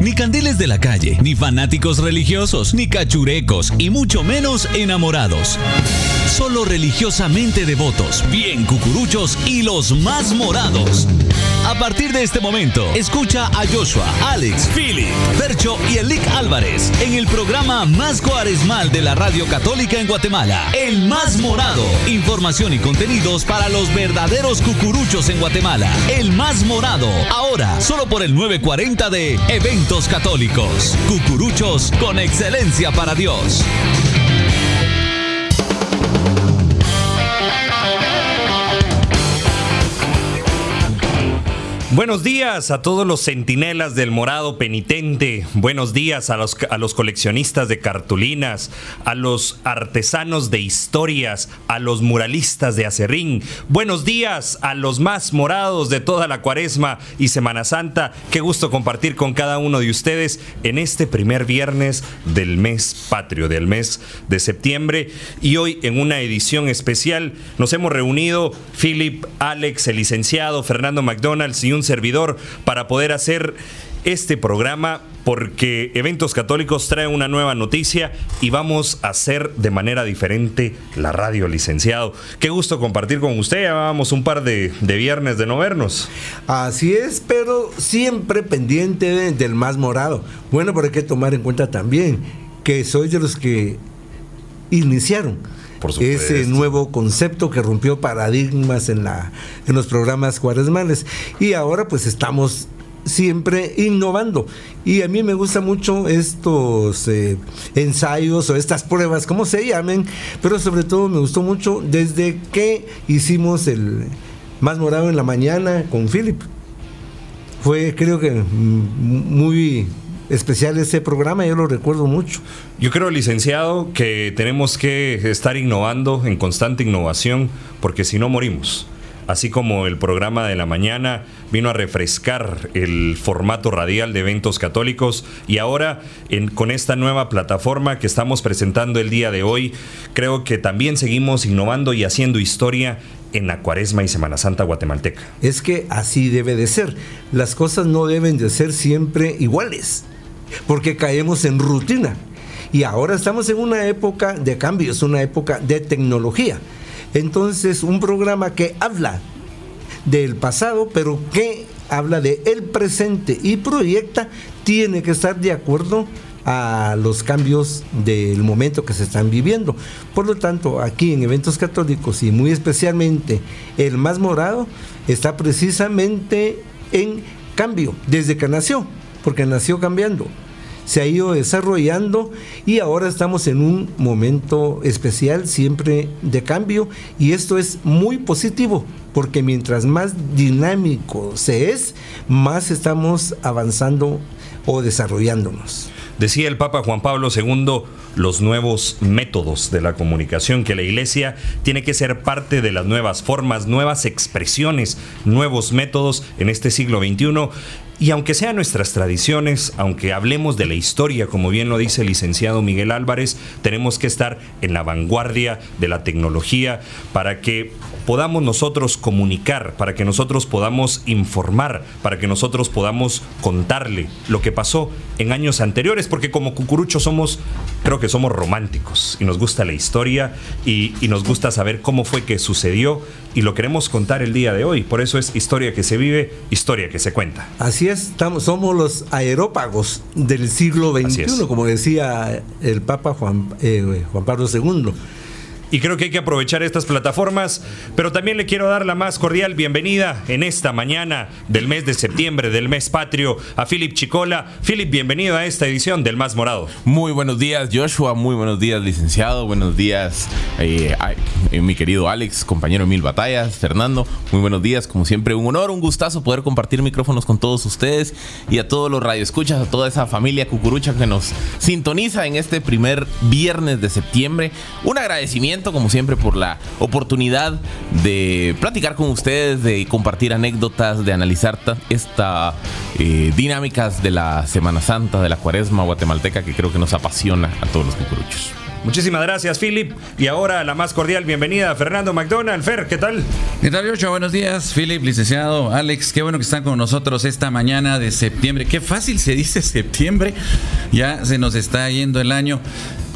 Ni candiles de la calle, ni fanáticos religiosos, ni cachurecos, y mucho menos enamorados. Solo religiosamente devotos, bien cucuruchos y los más morados. A partir de este momento, escucha a Joshua, Alex, Philip, Percho y Elic Álvarez en el programa más cuaresmal de la radio católica en Guatemala, El Más Morado. Información y contenidos para los verdaderos cucuruchos en Guatemala. El Más Morado, ahora solo por el 940 de Católicos. Cucuruchos con excelencia para Dios. Buenos días a todos los centinelas del morado penitente. Buenos días a los, a los coleccionistas de cartulinas, a los artesanos de historias, a los muralistas de acerrín. Buenos días a los más morados de toda la cuaresma y Semana Santa. Qué gusto compartir con cada uno de ustedes en este primer viernes del mes patrio, del mes de septiembre. Y hoy en una edición especial nos hemos reunido Philip, Alex, el licenciado, Fernando McDonald's y un servidor para poder hacer este programa porque Eventos Católicos trae una nueva noticia y vamos a hacer de manera diferente la radio, licenciado. Qué gusto compartir con usted, llevábamos un par de, de, viernes de no vernos. Así es, pero siempre pendiente de, del más morado. Bueno, pero hay que tomar en cuenta también que soy de los que iniciaron ese nuevo concepto que rompió paradigmas en, la, en los programas cuaresmales. Y ahora pues estamos siempre innovando. Y a mí me gusta mucho estos eh, ensayos o estas pruebas, como se llamen, pero sobre todo me gustó mucho desde que hicimos el más morado en la mañana con Philip. Fue creo que muy especial ese programa, yo lo recuerdo mucho. Yo creo, licenciado, que tenemos que estar innovando en constante innovación, porque si no morimos. Así como el programa de la mañana vino a refrescar el formato radial de eventos católicos y ahora en, con esta nueva plataforma que estamos presentando el día de hoy, creo que también seguimos innovando y haciendo historia en la cuaresma y Semana Santa guatemalteca. Es que así debe de ser. Las cosas no deben de ser siempre iguales porque caemos en rutina. Y ahora estamos en una época de cambios, una época de tecnología. Entonces, un programa que habla del pasado, pero que habla de presente y proyecta, tiene que estar de acuerdo a los cambios del momento que se están viviendo. Por lo tanto, aquí en eventos católicos y muy especialmente el más morado está precisamente en cambio desde que nació porque nació cambiando, se ha ido desarrollando y ahora estamos en un momento especial, siempre de cambio, y esto es muy positivo, porque mientras más dinámico se es, más estamos avanzando o desarrollándonos. Decía el Papa Juan Pablo II los nuevos métodos de la comunicación, que la iglesia tiene que ser parte de las nuevas formas, nuevas expresiones, nuevos métodos en este siglo XXI y aunque sean nuestras tradiciones, aunque hablemos de la historia, como bien lo dice el licenciado Miguel Álvarez, tenemos que estar en la vanguardia de la tecnología para que podamos nosotros comunicar, para que nosotros podamos informar, para que nosotros podamos contarle lo que pasó en años anteriores, porque como cucuruchos somos, creo que somos románticos y nos gusta la historia y, y nos gusta saber cómo fue que sucedió y lo queremos contar el día de hoy. Por eso es historia que se vive, historia que se cuenta. Así es, estamos, somos los aerópagos del siglo XXI, como decía el Papa Juan, eh, Juan Pablo II y creo que hay que aprovechar estas plataformas, pero también le quiero dar la más cordial bienvenida en esta mañana del mes de septiembre, del mes patrio, a Philip Chicola. Philip, bienvenido a esta edición del Más Morado. Muy buenos días, Joshua, muy buenos días, licenciado, buenos días, eh, eh, mi querido Alex, compañero Mil Batallas, Fernando, muy buenos días, como siempre, un honor, un gustazo poder compartir micrófonos con todos ustedes y a todos los radioescuchas, a toda esa familia cucurucha que nos sintoniza en este primer viernes de septiembre. Un agradecimiento como siempre, por la oportunidad de platicar con ustedes, de compartir anécdotas, de analizar estas eh, dinámicas de la Semana Santa, de la Cuaresma guatemalteca, que creo que nos apasiona a todos los cucuruchos. Muchísimas gracias, Philip. Y ahora la más cordial bienvenida a Fernando McDonald. Fer, ¿qué tal? ¿Qué tal, Yocho? Buenos días, Philip, licenciado, Alex. Qué bueno que están con nosotros esta mañana de septiembre. Qué fácil se dice septiembre. Ya se nos está yendo el año.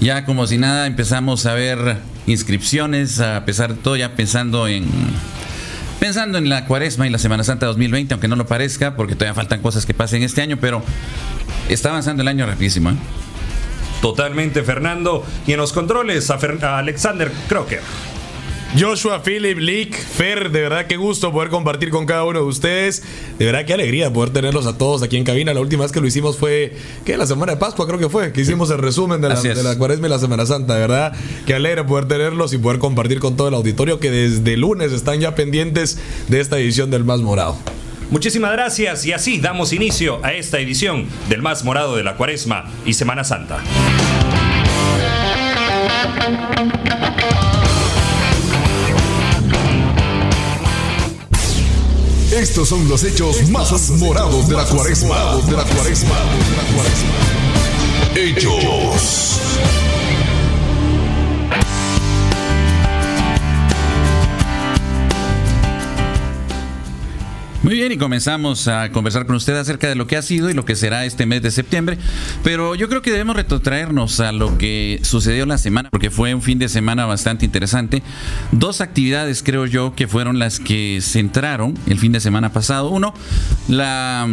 Ya como si nada empezamos a ver inscripciones, a pesar de todo, ya pensando en pensando en la Cuaresma y la Semana Santa 2020, aunque no lo parezca, porque todavía faltan cosas que pasen este año, pero está avanzando el año rapidísimo. ¿eh? Totalmente, Fernando. Y en los controles, a, Fer- a Alexander Crocker. Joshua, Philip, Lick, Fer, de verdad qué gusto poder compartir con cada uno de ustedes. De verdad qué alegría poder tenerlos a todos aquí en cabina. La última vez que lo hicimos fue, ¿qué? La semana de Pascua creo que fue, que hicimos el resumen de la, de la cuaresma y la Semana Santa. De verdad qué alegre poder tenerlos y poder compartir con todo el auditorio que desde lunes están ya pendientes de esta edición del Más Morado. Muchísimas gracias y así damos inicio a esta edición del más morado de la Cuaresma y Semana Santa. Estos son los hechos más morados de la cuaresma. De la cuaresma. Hechos. Muy bien, y comenzamos a conversar con usted acerca de lo que ha sido y lo que será este mes de septiembre. Pero yo creo que debemos retrotraernos a lo que sucedió la semana, porque fue un fin de semana bastante interesante. Dos actividades, creo yo, que fueron las que centraron el fin de semana pasado. Uno, la,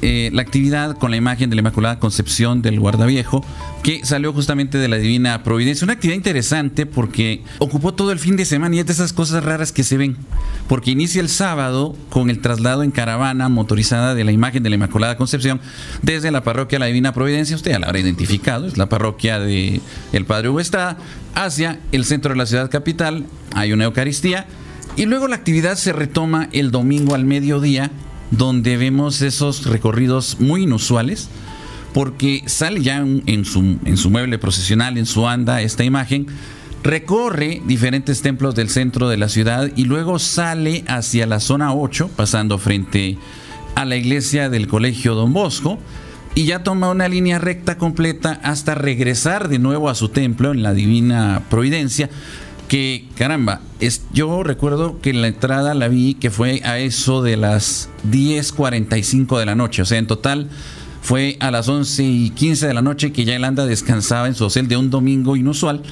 eh, la actividad con la imagen de la Inmaculada Concepción del Guardaviejo, que salió justamente de la Divina Providencia. Una actividad interesante porque ocupó todo el fin de semana y es de esas cosas raras que se ven. Porque inicia el sábado con el traslado en caravana motorizada de la imagen de la Inmaculada Concepción desde la parroquia La Divina Providencia, usted ya la habrá identificado, es la parroquia de el Padre Hugo Estrada, hacia el centro de la ciudad capital, hay una Eucaristía y luego la actividad se retoma el domingo al mediodía, donde vemos esos recorridos muy inusuales, porque sale ya en, su mueble procesional, en su anda, esta imagen, recorre diferentes templos del centro de la ciudad y luego sale hacia la zona 8, pasando frente a la iglesia del Colegio Don Bosco, y ya toma una línea recta completa hasta regresar de nuevo a su templo en la Divina Providencia, que caramba, es, yo recuerdo que la entrada la vi que fue a eso de las 10.45 de la noche, o sea, en total fue a las 11 y 15 de la noche que ya él anda descansaba en su hotel de un domingo inusual.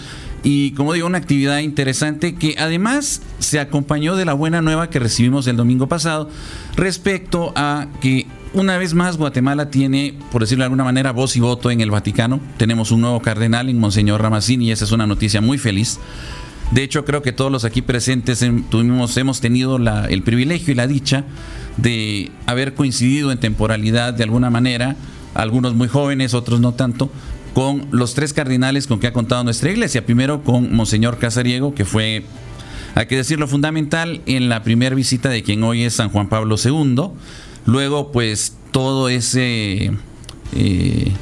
Y como digo, una actividad interesante que además se acompañó de la buena nueva que recibimos el domingo pasado respecto a que una vez más Guatemala tiene, por decirlo de alguna manera, voz y voto en el Vaticano. Tenemos un nuevo cardenal en Monseñor Ramazzini y esa es una noticia muy feliz. De hecho, creo que todos los aquí presentes tuvimos, hemos tenido el privilegio y la dicha de haber coincidido en temporalidad de alguna manera, algunos muy jóvenes, otros no tanto, con los tres cardinales con que ha contado nuestra iglesia. Primero con Monseñor Casariego, que fue, hay que decirlo, fundamental en la primera visita de quien hoy es San Juan Pablo II. Luego, pues, todo ese... eh,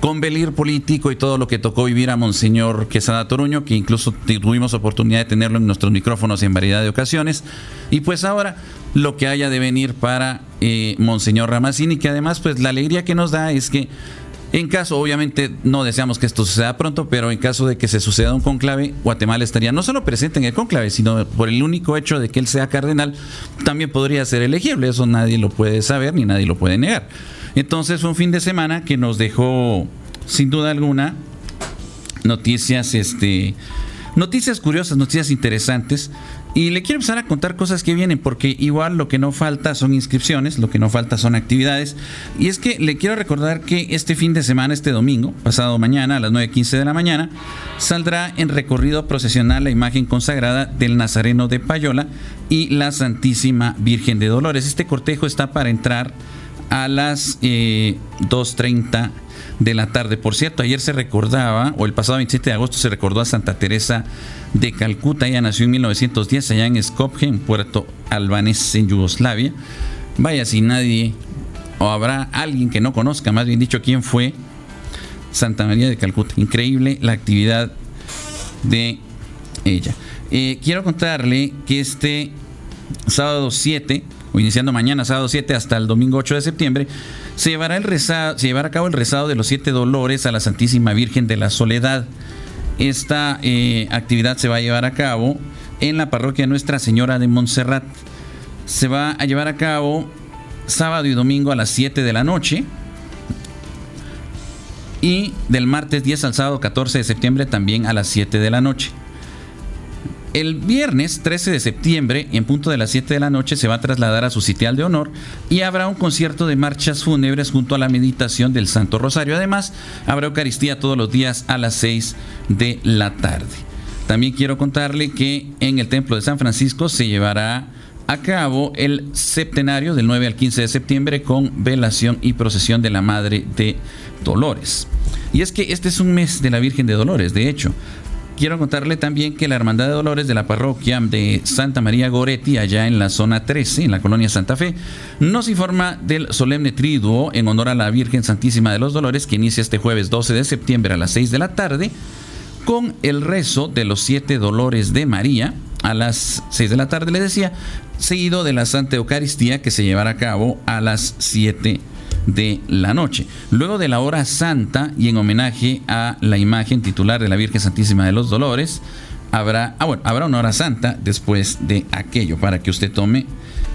convelir político y todo lo que tocó vivir a Monseñor Quesada Toruño, que incluso tuvimos oportunidad de tenerlo en nuestros micrófonos en variedad de ocasiones. Y pues ahora lo que haya de venir para eh, Monseñor Ramazzini, que además pues la alegría que nos da es que en caso, obviamente no deseamos que esto suceda pronto, pero en caso de que se suceda un conclave, Guatemala estaría no solo presente en el conclave, sino por el único hecho de que él sea cardenal, también podría ser elegible. Eso nadie lo puede saber ni nadie lo puede negar. Entonces fue un fin de semana que nos dejó, sin duda alguna, noticias, este, noticias curiosas, noticias interesantes. Y le quiero empezar a contar cosas que vienen, porque igual lo que no falta son inscripciones, lo que no falta son actividades. Y es que le quiero recordar que este fin de semana, este domingo, pasado mañana a las 9.15 de la mañana, saldrá en recorrido procesional la imagen consagrada del Nazareno de Payola y la Santísima Virgen de Dolores. Este cortejo está para entrar a las eh, 2.30 de la tarde. Por cierto, ayer se recordaba, o el pasado 27 de agosto se recordó a Santa Teresa de Calcuta. Ella nació en 1910 allá en Skopje, en Puerto Albanés, en Yugoslavia. Vaya, si nadie, o habrá alguien que no conozca, más bien dicho, quién fue Santa María de Calcuta. Increíble la actividad de ella. Eh, quiero contarle que este sábado 7, o iniciando mañana, sábado 7, hasta el domingo 8 de septiembre, se llevará, el se llevará a cabo el rezado de los siete dolores a la Santísima Virgen de la Soledad. Esta eh, actividad se va a llevar a cabo en la parroquia Nuestra Señora de Montserrat. Se va a llevar a cabo sábado y domingo a las 7 de la noche. Y del martes 10 al sábado 14 de septiembre también a las 7 de la noche. El viernes 13 de septiembre, en punto de las 7 de la noche, se va a trasladar a su sitial de honor y habrá un concierto de marchas fúnebres junto a la meditación del Santo Rosario. Además, habrá Eucaristía todos los días a las 6 de la tarde. También quiero contarle que en el Templo de San Francisco se llevará a cabo el septenario del 9 al 15 de septiembre con velación y procesión de la Madre de Dolores. Y es que este es un mes de la Virgen de Dolores, de hecho quiero contarle también que la Hermandad de Dolores de la parroquia de Santa María Goretti, allá en la zona 13, en la colonia Santa Fe, nos informa del solemne triduo en honor a la Virgen Santísima de los Dolores que inicia este jueves 12 de septiembre a las 6 de la tarde con el rezo de los siete dolores de María. A las 6 de la tarde, le decía, seguido de la Santa Eucaristía que se llevará a cabo a las 7 de la noche. Luego de la hora santa y en homenaje a la imagen titular de la Virgen Santísima de los Dolores, habrá, ah, bueno, habrá una hora santa después de aquello para que usted tome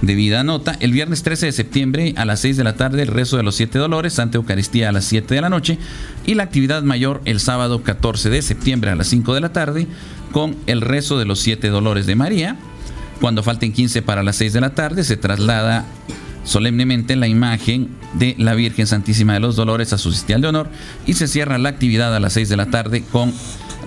debida nota. El viernes 13 de septiembre a las 6 de la tarde el rezo de los siete dolores, Santa Eucaristía a las 7 de la noche y la actividad mayor el sábado 14 de septiembre a las 5 de la tarde con el rezo de los siete dolores de María. Cuando falten 15 para las 6 de la tarde se traslada solemnemente la imagen de la Virgen Santísima de los Dolores a su sitial de honor y se cierra la actividad a las 6 de la tarde con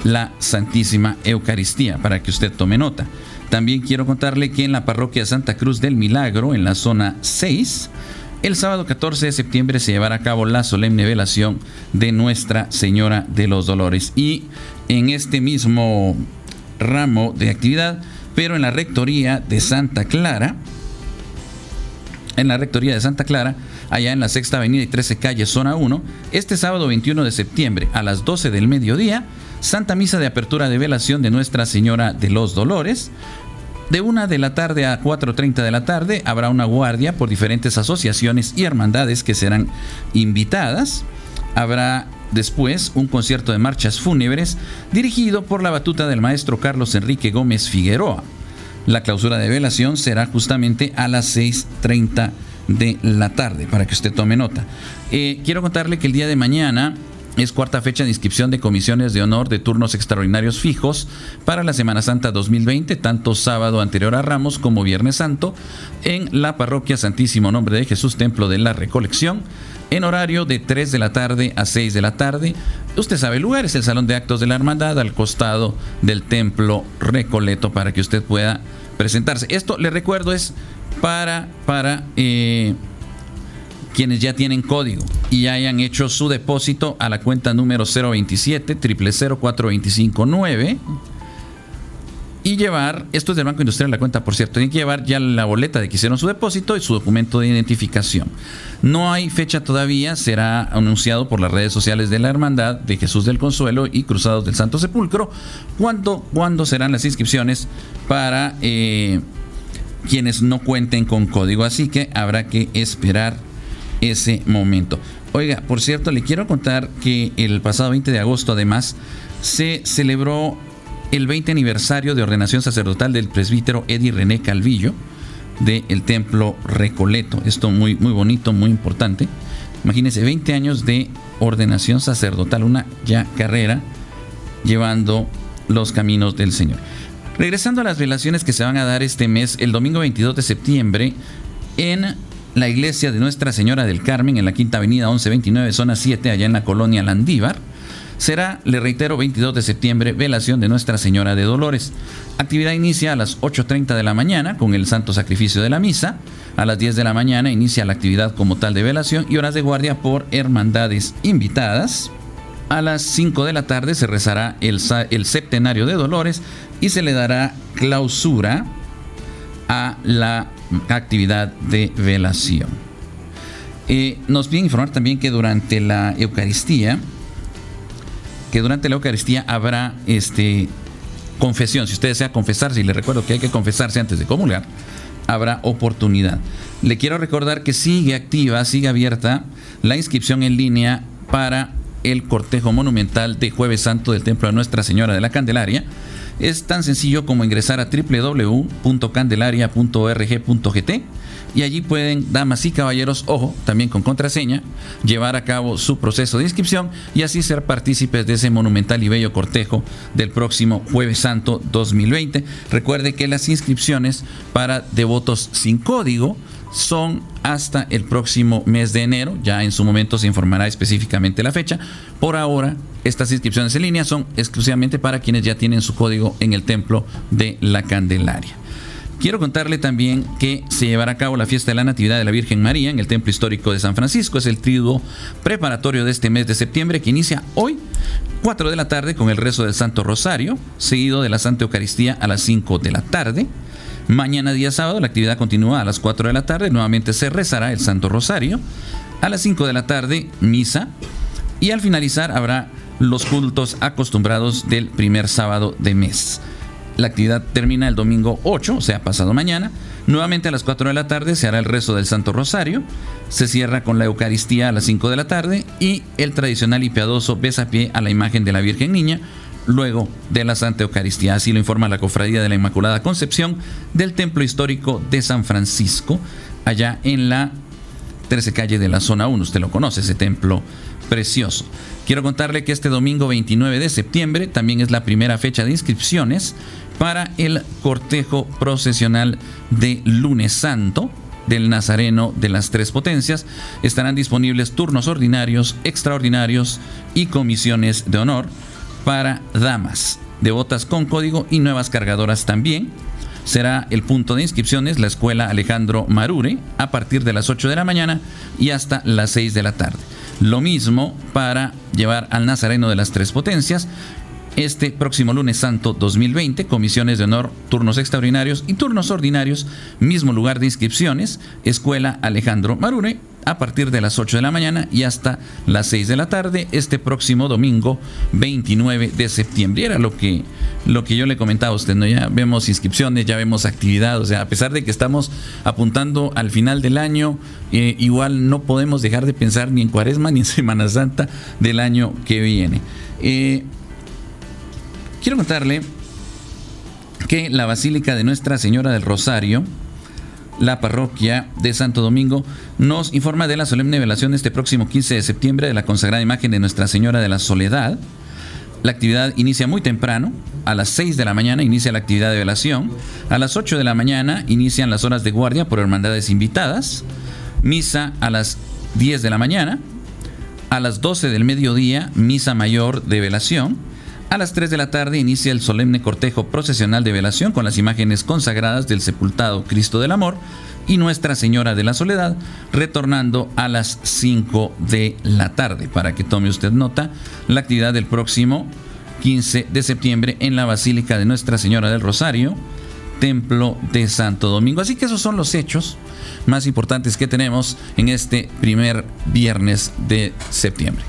la Santísima Eucaristía, para que usted tome nota. También quiero contarle que en la parroquia Santa Cruz del Milagro, en la zona 6, el sábado 14 de septiembre se llevará a cabo la solemne velación de Nuestra Señora de los Dolores. Y en este mismo ramo de actividad, pero en la rectoría de Santa Clara, en la Rectoría de Santa Clara, allá en la Sexta Avenida y 13 Calle, Zona 1, este sábado 21 de septiembre a las 12 del mediodía, Santa Misa de Apertura de Velación de Nuestra Señora de los Dolores. De 1 de la tarde a 4.30 de la tarde habrá una guardia por diferentes asociaciones y hermandades que serán invitadas. Habrá después un concierto de marchas fúnebres dirigido por la batuta del maestro Carlos Enrique Gómez Figueroa. La clausura de velación será justamente a las 6.30 de la tarde, para que usted tome nota. Eh, quiero contarle que el día de mañana es cuarta fecha de inscripción de comisiones de honor de turnos extraordinarios fijos para la Semana Santa 2020, tanto sábado anterior a Ramos como Viernes Santo, en la parroquia Santísimo Nombre de Jesús, Templo de la Recolección, en horario de 3 de la tarde a 6 de la tarde. Usted sabe el lugar, es el Salón de Actos de la Hermandad al costado del Templo Recoleto para que usted pueda presentarse. Esto, le recuerdo, es para, para eh, quienes ya tienen código y hayan hecho su depósito a la cuenta número 027 004259 y llevar, esto es del Banco Industrial la cuenta, por cierto, tienen que llevar ya la boleta de que hicieron su depósito y su documento de identificación. No hay fecha todavía, será anunciado por las redes sociales de la Hermandad de Jesús del Consuelo y Cruzados del Santo Sepulcro, cuándo, cuándo serán las inscripciones para eh, quienes no cuenten con código, así que habrá que esperar ese momento. Oiga, por cierto, le quiero contar que el pasado 20 de agosto además se celebró el 20 aniversario de ordenación sacerdotal del presbítero Eddie René Calvillo del templo Recoleto. Esto muy, muy bonito, muy importante. Imagínense, 20 años de ordenación sacerdotal, una ya carrera llevando los caminos del Señor. Regresando a las relaciones que se van a dar este mes, el domingo 22 de septiembre, en la iglesia de Nuestra Señora del Carmen, en la Quinta Avenida 1129, zona 7, allá en la colonia Landívar será, le reitero, 22 de septiembre, velación de Nuestra Señora de Dolores. Actividad inicia a las 8.30 de la mañana con el santo sacrificio de la misa. A las 10 de la mañana inicia la actividad como tal de velación y horas de guardia por hermandades invitadas. A las 5 de la tarde se rezará el, septenario de Dolores y se le dará clausura a la actividad de velación. Eh, nos piden informar también que durante la Eucaristía que durante la Eucaristía habrá este, confesión. Si usted desea confesarse, y le recuerdo que hay que confesarse antes de comulgar, habrá oportunidad. Le quiero recordar que sigue activa, sigue abierta la inscripción en línea para el cortejo monumental de Jueves Santo del Templo de Nuestra Señora de la Candelaria. Es tan sencillo como ingresar a www.candelaria.org.gt y allí pueden, damas y caballeros, ojo, también con contraseña, llevar a cabo su proceso de inscripción y así ser partícipes de ese monumental y bello cortejo del próximo Jueves Santo 2020. Recuerde que las inscripciones para devotos sin código son hasta el próximo mes de enero. Ya en su momento se informará específicamente la fecha. Por ahora, estas inscripciones en línea son exclusivamente para quienes ya tienen su código en el templo de la Candelaria. Quiero contarle también que se llevará a cabo la fiesta de la Natividad de la Virgen María en el Templo Histórico de San Francisco. Es el triduo preparatorio de este mes de septiembre que inicia hoy, 4 de la tarde, con el rezo del Santo Rosario, seguido de la Santa Eucaristía a las 5 de la tarde. Mañana día sábado la actividad continúa a las 4 de la tarde, nuevamente se rezará el Santo Rosario. A las 5 de la tarde, misa. Y al finalizar habrá los cultos acostumbrados del primer sábado de mes. La actividad termina el domingo 8, o sea, pasado mañana. Nuevamente a las 4 de la tarde se hará el rezo del Santo Rosario. Se cierra con la Eucaristía a las 5 de la tarde y el tradicional y piadoso besapié a la imagen de la Virgen Niña luego de la Santa Eucaristía. Así lo informa la Cofradía de la Inmaculada Concepción del Templo Histórico de San Francisco, allá en la 13 calle de la zona 1. Usted lo conoce, ese templo precioso. Quiero contarle que este domingo 29 de septiembre también es la primera fecha de inscripciones para el cortejo procesional de lunes santo del Nazareno de las Tres Potencias. Estarán disponibles turnos ordinarios, extraordinarios y comisiones de honor para damas, devotas con código y nuevas cargadoras también. Será el punto de inscripciones la Escuela Alejandro Marure a partir de las 8 de la mañana y hasta las 6 de la tarde. Lo mismo para llevar al Nazareno de las Tres Potencias este próximo lunes santo 2020, comisiones de honor, turnos extraordinarios y turnos ordinarios, mismo lugar de inscripciones, Escuela Alejandro Marure, a partir de las 8 de la mañana y hasta las 6 de la tarde, este próximo domingo 29 de septiembre. Era lo que, lo que yo le comentaba a usted, ¿no? Ya vemos inscripciones, ya vemos actividad, o sea, a pesar de que estamos apuntando al final del año, eh, igual no podemos dejar de pensar ni en Cuaresma ni en Semana Santa del año que viene. Eh, Quiero contarle que la Basílica de Nuestra Señora del Rosario, la parroquia de Santo Domingo, nos informa de la solemne velación este próximo 15 de septiembre de la consagrada imagen de Nuestra Señora de la Soledad. La actividad inicia muy temprano, a las 6 de la mañana inicia la actividad de velación, a las 8 de la mañana inician las horas de guardia por hermandades invitadas, misa a las 10 de la mañana, a las 12 del mediodía misa mayor de velación, a las 3 de la tarde inicia el solemne cortejo procesional de velación con las imágenes consagradas del sepultado Cristo del Amor y Nuestra Señora de la Soledad, retornando a las 5 de la tarde. Para que tome usted nota, la actividad del próximo 15 de septiembre en la Basílica de Nuestra Señora del Rosario, Templo de Santo Domingo. Así que esos son los hechos más importantes que tenemos en este primer viernes de septiembre.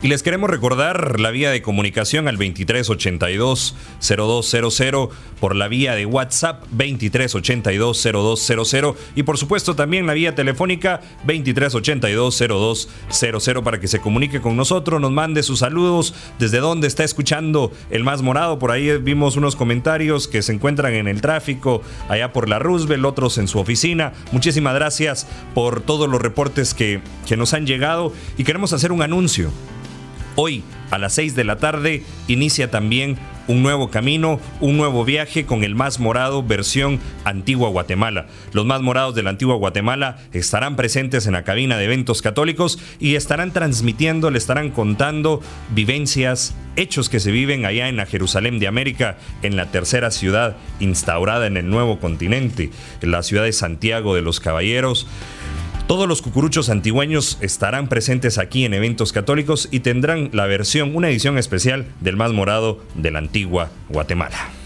Y les queremos recordar la vía de comunicación al 2382-0200, por la vía de WhatsApp 2382-0200 y por supuesto también la vía telefónica 2382-0200 para que se comunique con nosotros, nos mande sus saludos, desde dónde está escuchando el más morado. Por ahí vimos unos comentarios que se encuentran en el tráfico, allá por la Roosevelt, otros en su oficina. Muchísimas gracias por todos los reportes que, que nos han llegado y queremos hacer un anuncio. Hoy, a las 6 de la tarde, inicia también un nuevo camino, un nuevo viaje con el Más Morado versión Antigua Guatemala. Los Más Morados de la Antigua Guatemala estarán presentes en la cabina de eventos católicos y estarán transmitiendo, le estarán contando vivencias, hechos que se viven allá en la Jerusalén de América, en la tercera ciudad instaurada en el nuevo continente, en la ciudad de Santiago de los Caballeros. Todos los cucuruchos antigüeños estarán presentes aquí en eventos católicos y tendrán la versión, una edición especial del más morado de la antigua Guatemala.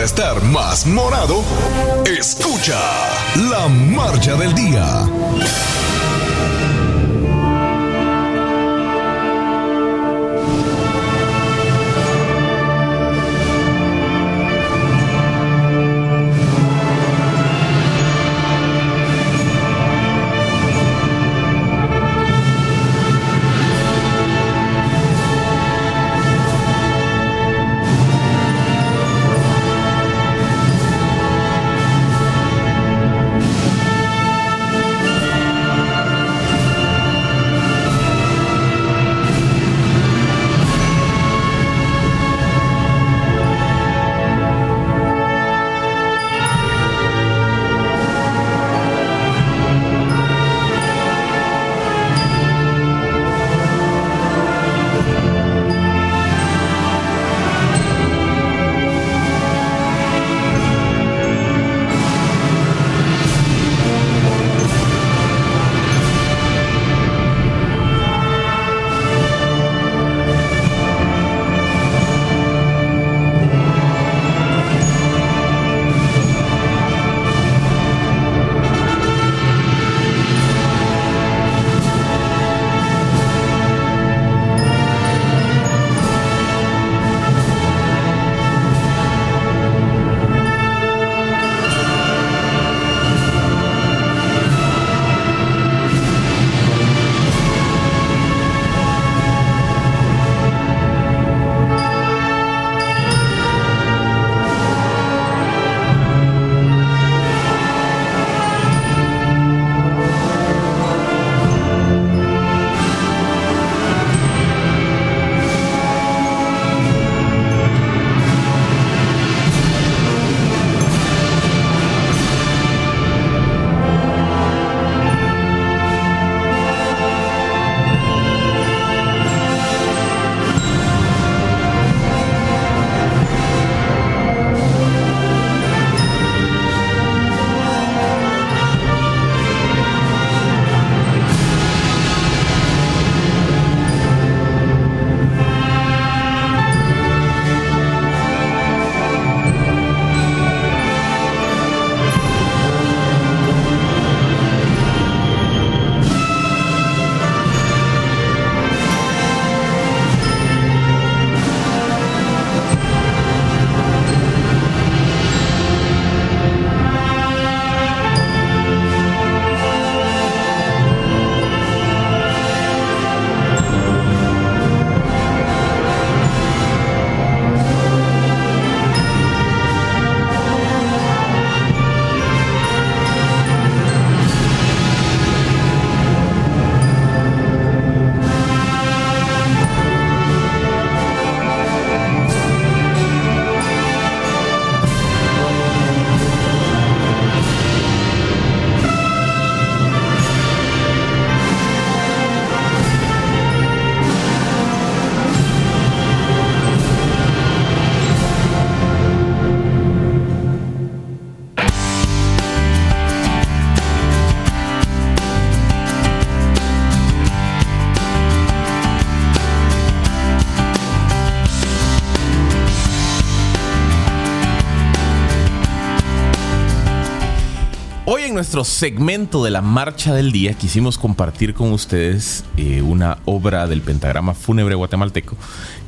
Para estar más morado, escucha la marcha del día. Nuestro segmento de la marcha del día quisimos compartir con ustedes eh, una obra del pentagrama fúnebre guatemalteco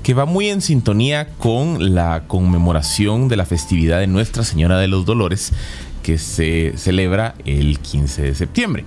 que va muy en sintonía con la conmemoración de la festividad de Nuestra Señora de los Dolores que se celebra el 15 de septiembre.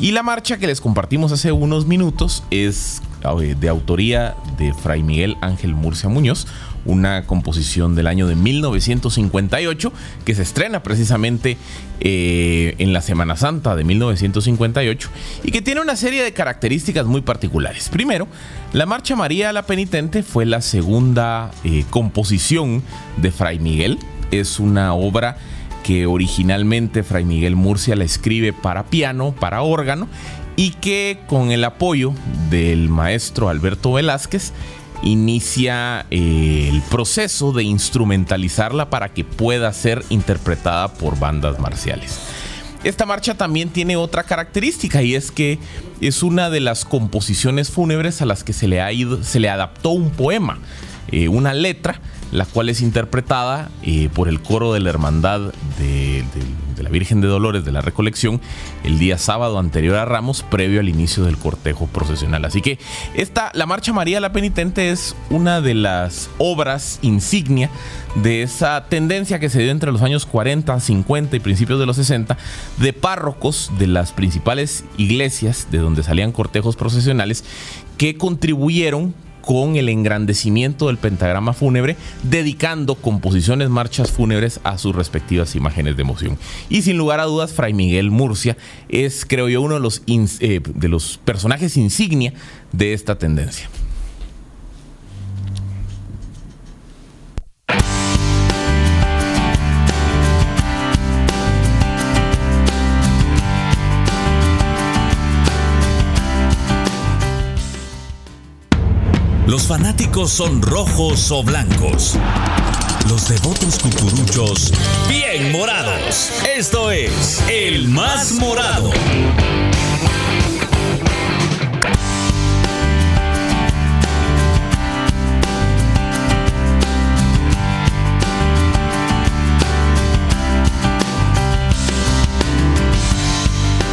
Y la marcha que les compartimos hace unos minutos es eh, de autoría de Fray Miguel Ángel Murcia Muñoz, una composición del año de 1958 que se estrena precisamente eh, en la Semana Santa de 1958 y que tiene una serie de características muy particulares. Primero, la Marcha María la Penitente fue la segunda eh, composición de Fray Miguel. Es una obra que originalmente Fray Miguel Murcia la escribe para piano, para órgano, y que con el apoyo del maestro Alberto Velázquez inicia eh, el proceso de instrumentalizarla para que pueda ser interpretada por bandas marciales. Esta marcha también tiene otra característica y es que es una de las composiciones fúnebres a las que se le, ha ido, se le adaptó un poema, eh, una letra la cual es interpretada eh, por el coro de la Hermandad de, de la Virgen de Dolores de la Recolección el día sábado anterior a Ramos, previo al inicio del cortejo procesional. Así que esta, la Marcha María la Penitente es una de las obras insignia de esa tendencia que se dio entre los años 40, 50 y principios de los 60 de párrocos de las principales iglesias de donde salían cortejos procesionales que contribuyeron con el engrandecimiento del pentagrama fúnebre, dedicando composiciones, marchas fúnebres a sus respectivas imágenes de emoción. Y sin lugar a dudas, Fray Miguel Murcia es, creo yo, uno de los, eh, de los personajes insignia de esta tendencia. Los fanáticos son rojos o blancos. Los devotos cucuruchos, bien morados. Esto es el más morado.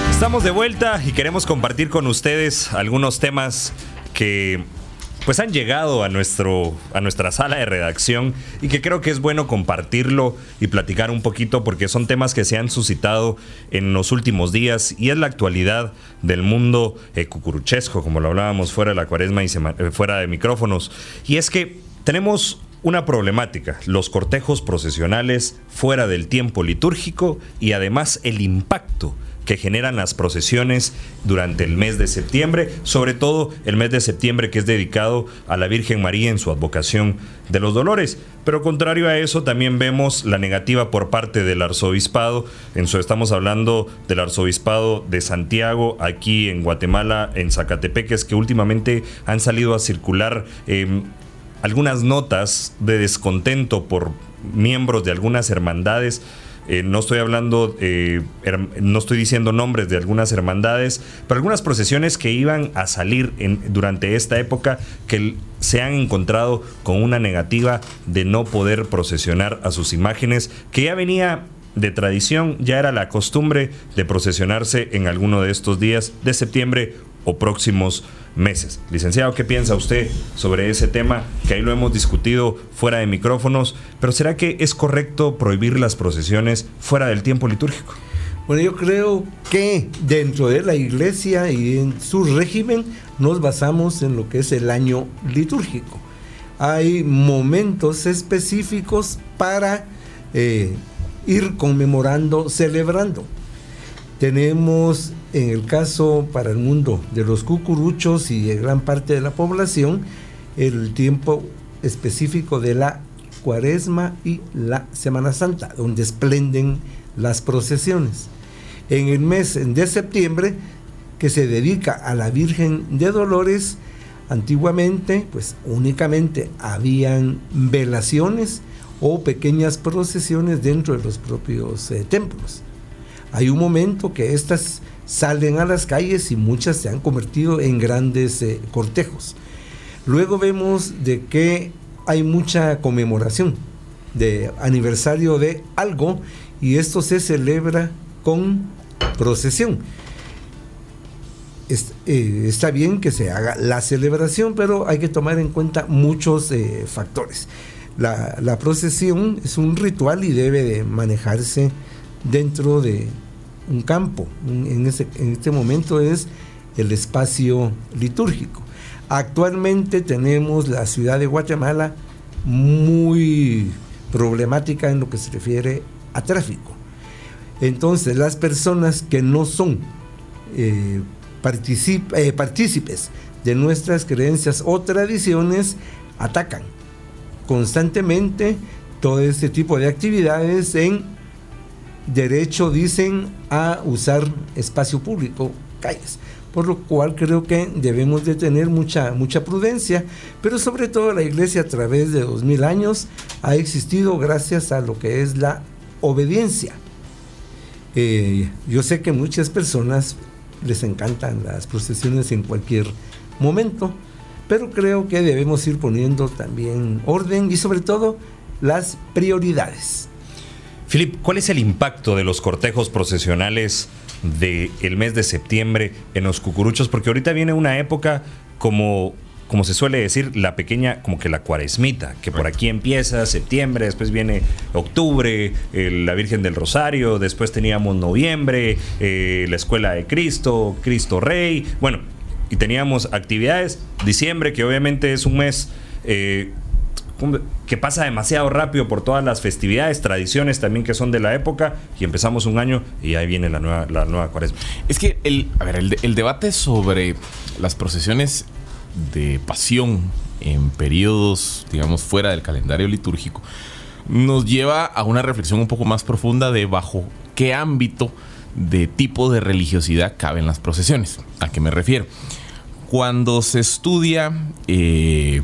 Estamos de vuelta y queremos compartir con ustedes algunos temas que pues han llegado a, nuestro, a nuestra sala de redacción y que creo que es bueno compartirlo y platicar un poquito porque son temas que se han suscitado en los últimos días y es la actualidad del mundo eh, cucuruchesco, como lo hablábamos fuera de la cuaresma y eh, fuera de micrófonos. Y es que tenemos una problemática, los cortejos procesionales fuera del tiempo litúrgico y además el impacto que generan las procesiones durante el mes de septiembre, sobre todo el mes de septiembre que es dedicado a la Virgen María en su advocación de los dolores. Pero contrario a eso, también vemos la negativa por parte del arzobispado. En su, estamos hablando del arzobispado de Santiago, aquí en Guatemala, en Zacatepeques, que últimamente han salido a circular em, algunas notas de descontento por miembros de algunas hermandades eh, no estoy hablando, eh, no estoy diciendo nombres de algunas hermandades, pero algunas procesiones que iban a salir durante esta época que se han encontrado con una negativa de no poder procesionar a sus imágenes, que ya venía de tradición, ya era la costumbre de procesionarse en alguno de estos días de septiembre o próximos meses. Licenciado, ¿qué piensa usted sobre ese tema? Que ahí lo hemos discutido fuera de micrófonos, pero ¿será que es correcto prohibir las procesiones fuera del tiempo litúrgico? Bueno, yo creo que dentro de la iglesia y en su régimen nos basamos en lo que es el año litúrgico. Hay momentos específicos para eh, ir conmemorando, celebrando. Tenemos en el caso para el mundo de los cucuruchos y de gran parte de la población, el tiempo específico de la cuaresma y la Semana Santa, donde esplenden las procesiones. En el mes de septiembre, que se dedica a la Virgen de Dolores, antiguamente, pues únicamente habían velaciones o pequeñas procesiones dentro de los propios eh, templos. Hay un momento que estas salen a las calles y muchas se han convertido en grandes eh, cortejos. Luego vemos de que hay mucha conmemoración de aniversario de algo y esto se celebra con procesión. Eh, está bien que se haga la celebración, pero hay que tomar en cuenta muchos eh, factores. La, la, procesión es un ritual y debe de manejarse dentro de un campo. En, este momento es el espacio litúrgico. Actualmente tenemos la ciudad de Guatemala muy problemática en lo que se refiere a tráfico. Entonces las personas que no son eh, eh, partícipes de nuestras creencias o tradiciones atacan constantemente todo este tipo de actividades en derecho, dicen, a usar espacio público, calles. Por lo cual creo que debemos de tener mucha, mucha prudencia, pero sobre todo la iglesia a través de dos mil años ha existido gracias a lo que es la obediencia. Eh, yo sé que muchas personas les encantan las procesiones en cualquier momento, pero creo que debemos ir poniendo también orden y sobre todo las prioridades. Filip, ¿cuál es el impacto de los cortejos procesionales del mes de septiembre en los cucuruchos? Porque ahorita viene una época como como se suele decir, la pequeña, como que la cuaresmita, que por aquí empieza septiembre, después viene octubre, la Virgen del Rosario, después teníamos noviembre, eh, la Escuela de Cristo, Cristo Rey, bueno, y teníamos actividades, diciembre, que obviamente es un mes... Eh, que pasa demasiado rápido por todas las festividades, tradiciones también que son de la época, y empezamos un año y ahí viene la nueva, la nueva cuaresma. Es que el, a ver, el, debate sobre las procesiones de pasión en periodos, digamos, fuera del calendario litúrgico, nos lleva a una reflexión un poco más profunda de bajo qué ámbito de tipo de religiosidad caben las procesiones. ¿A qué me refiero? Cuando se estudia eh,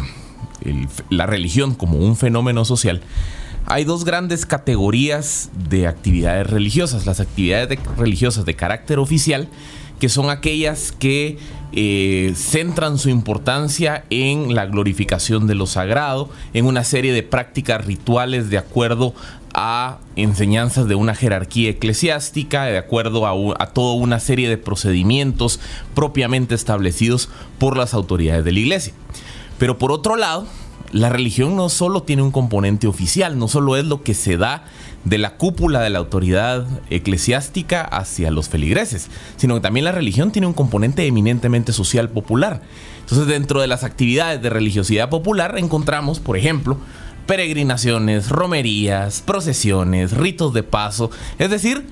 la religión como un fenómeno social, hay dos grandes categorías de actividades religiosas. Las actividades religiosas de carácter oficial, que son aquellas que eh, centran su importancia en la glorificación de lo sagrado, en una serie de prácticas rituales de acuerdo a enseñanzas de una jerarquía eclesiástica, de acuerdo a, a, toda una serie de procedimientos propiamente establecidos por las autoridades de la iglesia. Pero por otro lado, la religión no solo tiene un componente oficial, no solo es lo que se da de la cúpula de la autoridad eclesiástica hacia los feligreses, sino que también la religión tiene un componente eminentemente social popular. Entonces dentro de las actividades de religiosidad popular encontramos, por ejemplo, peregrinaciones, romerías, procesiones, ritos de paso, es decir,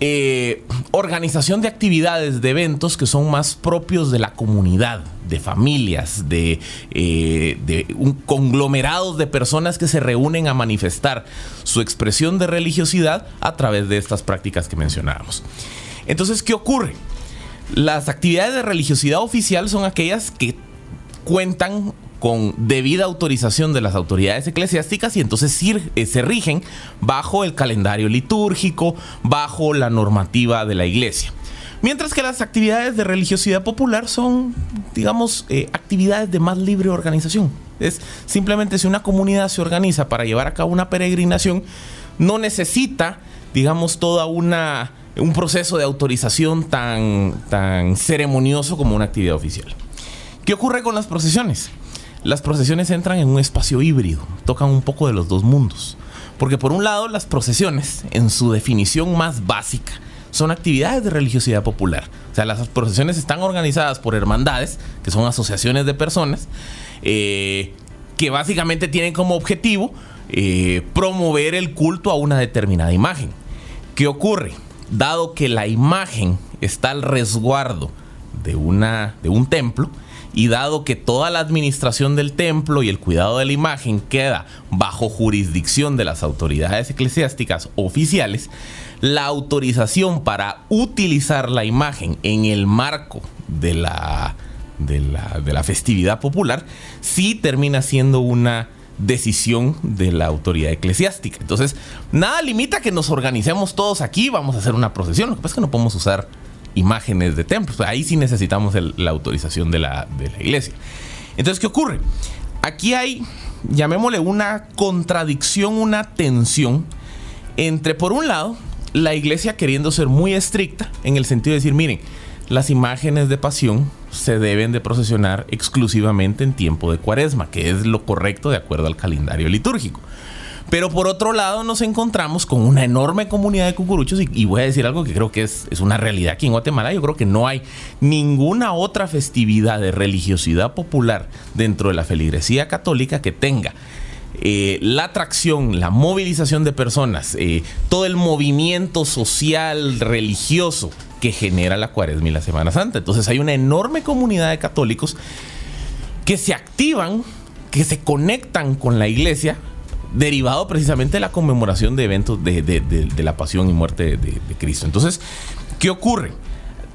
eh, organización de actividades, de eventos que son más propios de la comunidad, de familias, de, eh, de un conglomerado de personas que se reúnen a manifestar su expresión de religiosidad a través de estas prácticas que mencionábamos. Entonces, ¿qué ocurre? Las actividades de religiosidad oficial son aquellas que cuentan con debida autorización de las autoridades eclesiásticas y entonces eh, se rigen bajo el calendario litúrgico, bajo la normativa de la iglesia. Mientras que las actividades de religiosidad popular son, digamos, eh, actividades de más libre organización. Es simplemente si una comunidad se organiza para llevar a cabo una peregrinación, no necesita, digamos, toda una un proceso de autorización tan, tan ceremonioso como una actividad oficial. ¿Qué ocurre con las procesiones? Las procesiones entran en un espacio híbrido, tocan un poco de los dos mundos. Porque por un lado las procesiones, en su definición más básica, son actividades de religiosidad popular. O sea, las procesiones están organizadas por hermandades, que son asociaciones de personas, eh, que básicamente tienen como objetivo eh, promover el culto a una determinada imagen. ¿Qué ocurre? Dado que la imagen está al resguardo de, una, de un templo, y dado que toda la administración del templo y el cuidado de la imagen queda bajo jurisdicción de las autoridades eclesiásticas oficiales, la autorización para utilizar la imagen en el marco de la, de la, festividad popular sí termina siendo una decisión de la autoridad eclesiástica. Entonces, nada limita que nos organicemos todos aquí, vamos a hacer una procesión. Lo que pasa es que no podemos usar imágenes de templos. Ahí sí necesitamos la autorización de la, de la iglesia. Entonces, ¿qué ocurre? Aquí hay, llamémosle una contradicción, una tensión entre, por un lado, la iglesia queriendo ser muy estricta en el sentido de decir, miren, las imágenes de pasión se deben de procesionar exclusivamente en tiempo de cuaresma, que es lo correcto de acuerdo al calendario litúrgico. Pero por otro lado nos encontramos con una enorme comunidad de cucuruchos y, voy a decir algo que creo que es, es, una realidad aquí en Guatemala. Yo creo que no hay ninguna otra festividad de religiosidad popular dentro de la feligresía católica que tenga eh, la atracción, la movilización de personas, eh, todo el movimiento social, religioso que genera la cuaresma y la Semana Santa. Entonces hay una enorme comunidad de católicos que se activan, que se conectan con la iglesia derivado precisamente de la conmemoración de eventos de, la pasión y muerte de, Cristo. Entonces, ¿qué ocurre?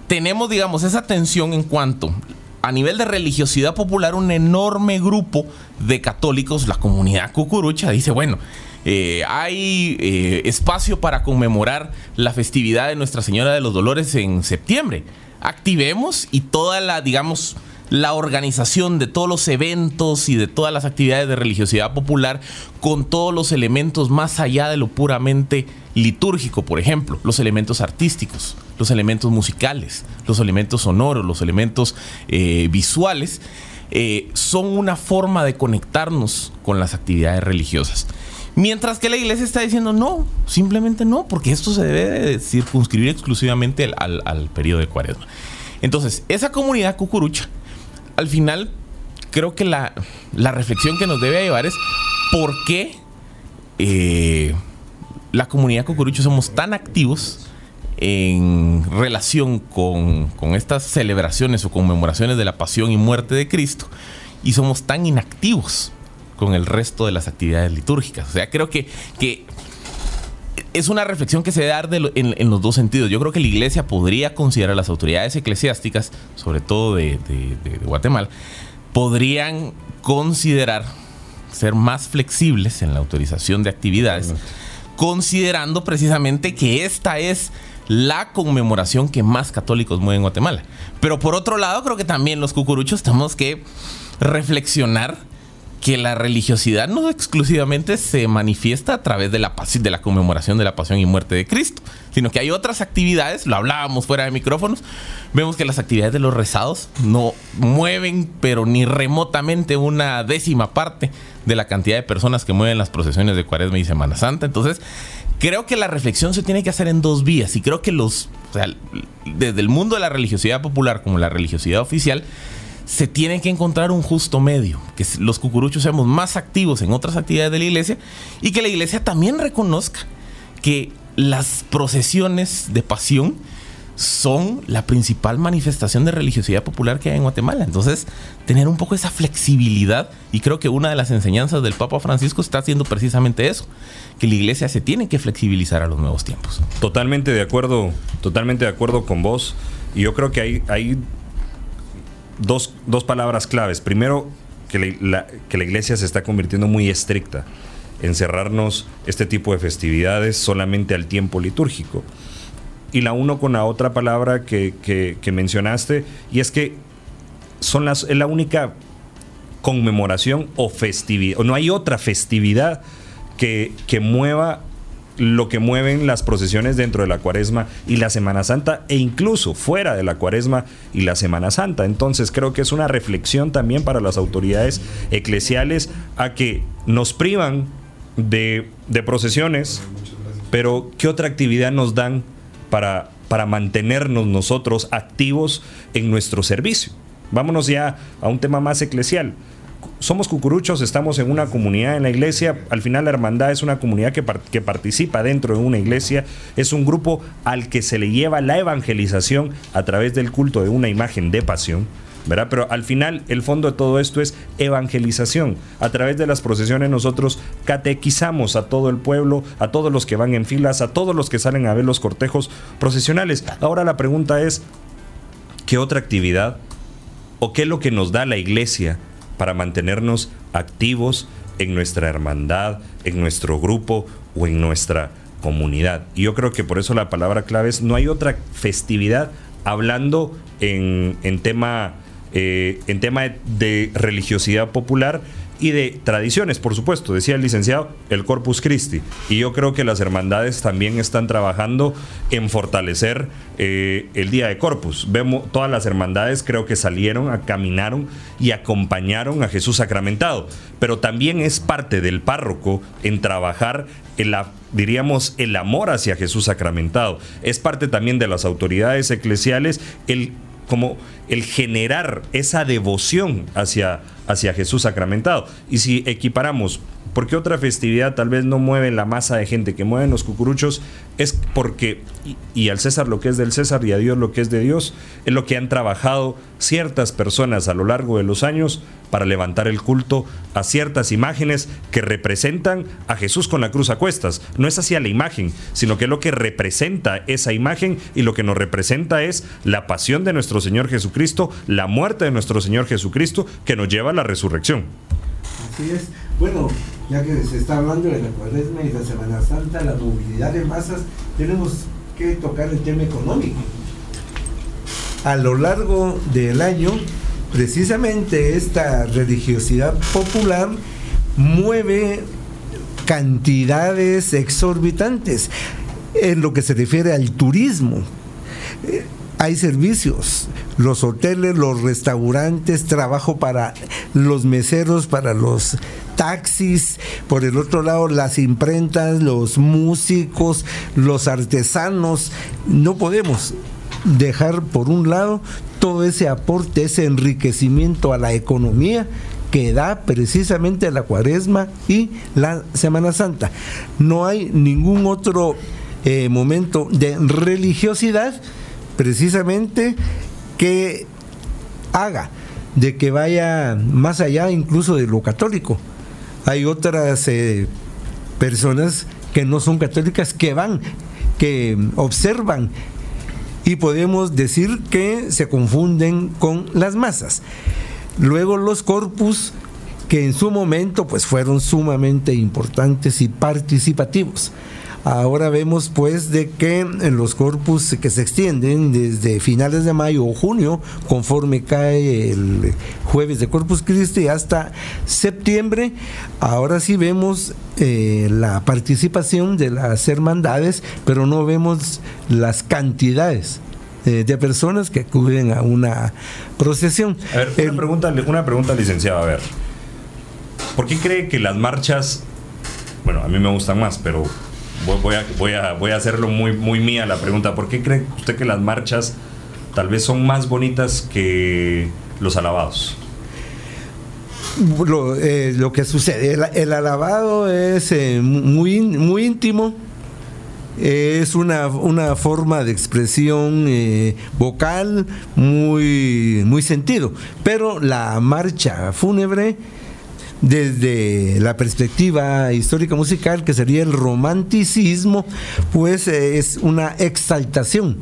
Tenemos, digamos, esa tensión en cuanto a nivel de religiosidad popular, un enorme grupo de católicos, la comunidad cucurucha, dice, bueno, eh, hay eh, espacio para conmemorar la festividad de Nuestra Señora de los Dolores en septiembre. Activemos y toda la, digamos, la organización de todos los eventos y de todas las actividades de religiosidad popular con todos los elementos más allá de lo puramente litúrgico, por ejemplo, los elementos artísticos, los elementos musicales, los elementos sonoros, los elementos eh, visuales, eh, son una forma de conectarnos con las actividades religiosas. Mientras que la iglesia está diciendo no, simplemente no, porque esto se debe de circunscribir exclusivamente al, al periodo de cuaresma. Entonces, esa comunidad cucurucha, al final, creo que la, la reflexión que nos debe llevar es por qué eh, la comunidad cucurucha somos tan activos en relación con, con, estas celebraciones o conmemoraciones de la pasión y muerte de Cristo y somos tan inactivos con el resto de las actividades litúrgicas. O sea, creo que, que es una reflexión que se debe dar de en, en, los dos sentidos. Yo creo que la iglesia podría considerar las autoridades eclesiásticas, sobre todo de, de, de, de Guatemala, podrían considerar ser más flexibles en la autorización de actividades, considerando precisamente que esta es la conmemoración que más católicos mueven en Guatemala. Pero por otro lado, creo que también los cucuruchos tenemos que reflexionar que la religiosidad no exclusivamente se manifiesta a través de la, de la conmemoración de la pasión y muerte de Cristo, sino que hay otras actividades, lo hablábamos fuera de micrófonos, vemos que las actividades de los rezados no mueven, pero ni remotamente una décima parte de la cantidad de personas que mueven las procesiones de Cuaresma y Semana Santa. Entonces, creo que la reflexión se tiene que hacer en dos vías y creo que los, desde el mundo de la religiosidad popular como la religiosidad oficial, se tiene que encontrar un justo medio, que los cucuruchos seamos más activos en otras actividades de la iglesia y que la iglesia también reconozca que las procesiones de pasión son la principal manifestación de religiosidad popular que hay en Guatemala. Entonces, tener un poco esa flexibilidad y creo que una de las enseñanzas del Papa Francisco está haciendo precisamente eso, que la iglesia se tiene que flexibilizar a los nuevos tiempos. Totalmente de acuerdo, totalmente de acuerdo con vos. Y yo creo que hay, hay dos, dos palabras claves. Primero, que la, que la iglesia se está convirtiendo muy estricta en cerrarnos este tipo de festividades solamente al tiempo litúrgico. Y la uno con la otra palabra que, que, que mencionaste, y es que son las, es la única conmemoración o festividad, o no hay otra festividad que, que mueva lo que mueven las procesiones dentro de la cuaresma y la Semana Santa e incluso fuera de la cuaresma y la Semana Santa. Entonces creo que es una reflexión también para las autoridades eclesiales a que nos privan de, de procesiones, pero ¿qué otra actividad nos dan para, para mantenernos nosotros activos en nuestro servicio? Vámonos ya a un tema más eclesial somos cucuruchos, estamos en una comunidad en la iglesia. Al final la hermandad es una comunidad que, que, participa dentro de una iglesia. Es un grupo al que se le lleva la evangelización a través del culto de una imagen de pasión. ¿verdad? Pero al final el fondo de todo esto es evangelización. A través de las procesiones nosotros catequizamos a todo el pueblo, a todos los que van en filas, a todos los que salen a ver los cortejos procesionales. Ahora la pregunta es, ¿qué otra actividad o qué es lo que nos da la iglesia para mantenernos activos en nuestra hermandad, en nuestro grupo o en nuestra comunidad. Y yo creo que por eso la palabra clave es, no hay otra festividad hablando en, en tema, eh, en tema de, de religiosidad popular y de tradiciones, por supuesto, decía el licenciado, el Corpus Christi. Y yo creo que las hermandades también están trabajando en fortalecer eh, el Día de Corpus. Vemos todas las hermandades, creo que salieron, caminaron y acompañaron a Jesús sacramentado. Pero también es parte del párroco en trabajar en diríamos el amor hacia Jesús sacramentado. Es parte también de las autoridades eclesiales el como el generar esa devoción hacia, hacia Jesús sacramentado. Y si equiparamos, ¿por qué otra festividad tal vez no mueve la masa de gente que mueven los cucuruchos? Es porque, y, y, al César lo que es del César y a Dios lo que es de Dios, es lo que han trabajado ciertas personas a lo largo de los años para levantar el culto a ciertas imágenes que representan a Jesús con la cruz a cuestas. No es hacia la imagen, sino que es lo que representa esa imagen y lo que nos representa es la pasión de nuestro Señor Jesucristo, la muerte de nuestro Señor Jesucristo que nos lleva a la resurrección. Así es. Bueno, ya que se está hablando de la cuaresma y la Semana Santa, la movilidad de masas, tenemos que tocar el tema económico. A lo largo del año precisamente esta religiosidad popular mueve cantidades exorbitantes en lo que se refiere al turismo. Eh, hay servicios, los hoteles, los restaurantes, trabajo para los meseros, para los taxis, por el otro lado las imprentas, los músicos, los artesanos. No podemos dejar por un lado todo ese aporte, ese enriquecimiento a la economía que da precisamente la cuaresma y la Semana Santa. No hay ningún otro eh, momento de religiosidad precisamente que haga de que vaya más allá incluso de lo católico. Hay otras eh, personas que no son católicas que van, que observan y podemos decir que se confunden con las masas. Luego los corpus que en su momento pues fueron sumamente importantes y participativos. Ahora vemos pues de que en los corpus que se extienden desde finales de mayo o junio, conforme cae el jueves de Corpus Christi hasta septiembre, ahora sí vemos eh, la participación de las hermandades, pero no vemos las cantidades eh, de personas que acuden a una procesión. A ver, una, pregunta, una pregunta, licenciado, a ver. ¿Por qué cree que las marchas, bueno, a mí me gustan más, pero voy a, voy a, voy a hacerlo muy, muy mía la pregunta. ¿Por qué cree usted que las marchas tal vez son más bonitas que los alabados? Lo, eh, lo que sucede, el, alabado es eh, muy, muy íntimo, es una, una, forma de expresión eh, vocal muy, muy sentido, pero la marcha fúnebre desde la perspectiva histórica musical, que sería el romanticismo, pues eh, es una exaltación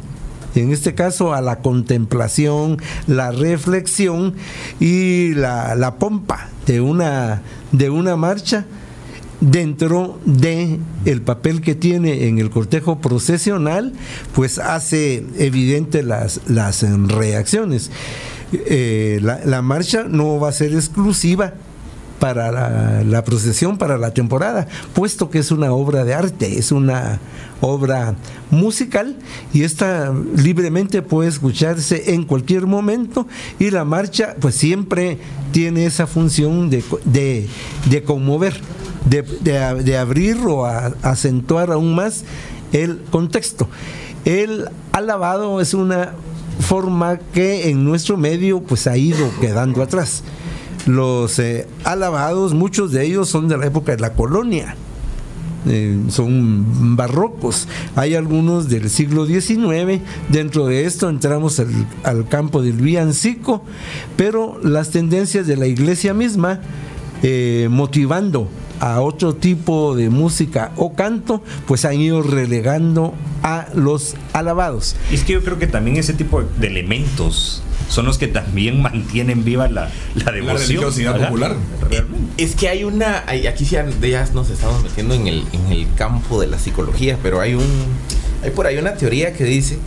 en este caso a la contemplación, la reflexión y la, pompa de una, de una marcha dentro de el papel que tiene en el cortejo procesional, pues hace evidente las, las reacciones. Eh, la marcha no va a ser exclusiva para la, procesión, para la temporada, puesto que es una obra de arte, es una obra musical y esta libremente puede escucharse en cualquier momento y la marcha pues siempre tiene esa función de, de, conmover, de, de, abrir o acentuar aún más el contexto. El alabado es una forma que en nuestro medio pues ha ido quedando atrás los eh, alabados, muchos de ellos son de la época de la colonia. Eh, son barrocos. Hay algunos del siglo XIX. Dentro de esto entramos al, campo del villancico, pero las tendencias de la iglesia misma, eh, motivando a otro tipo de música o canto, pues han ido relegando a los alabados. Es que yo creo que también ese tipo de elementos son los que también mantienen viva la, la devoción. La popular. Es que hay una, aquí ya, ya nos estamos metiendo en el, en el campo de la psicología, pero hay un, hay por ahí una teoría que dice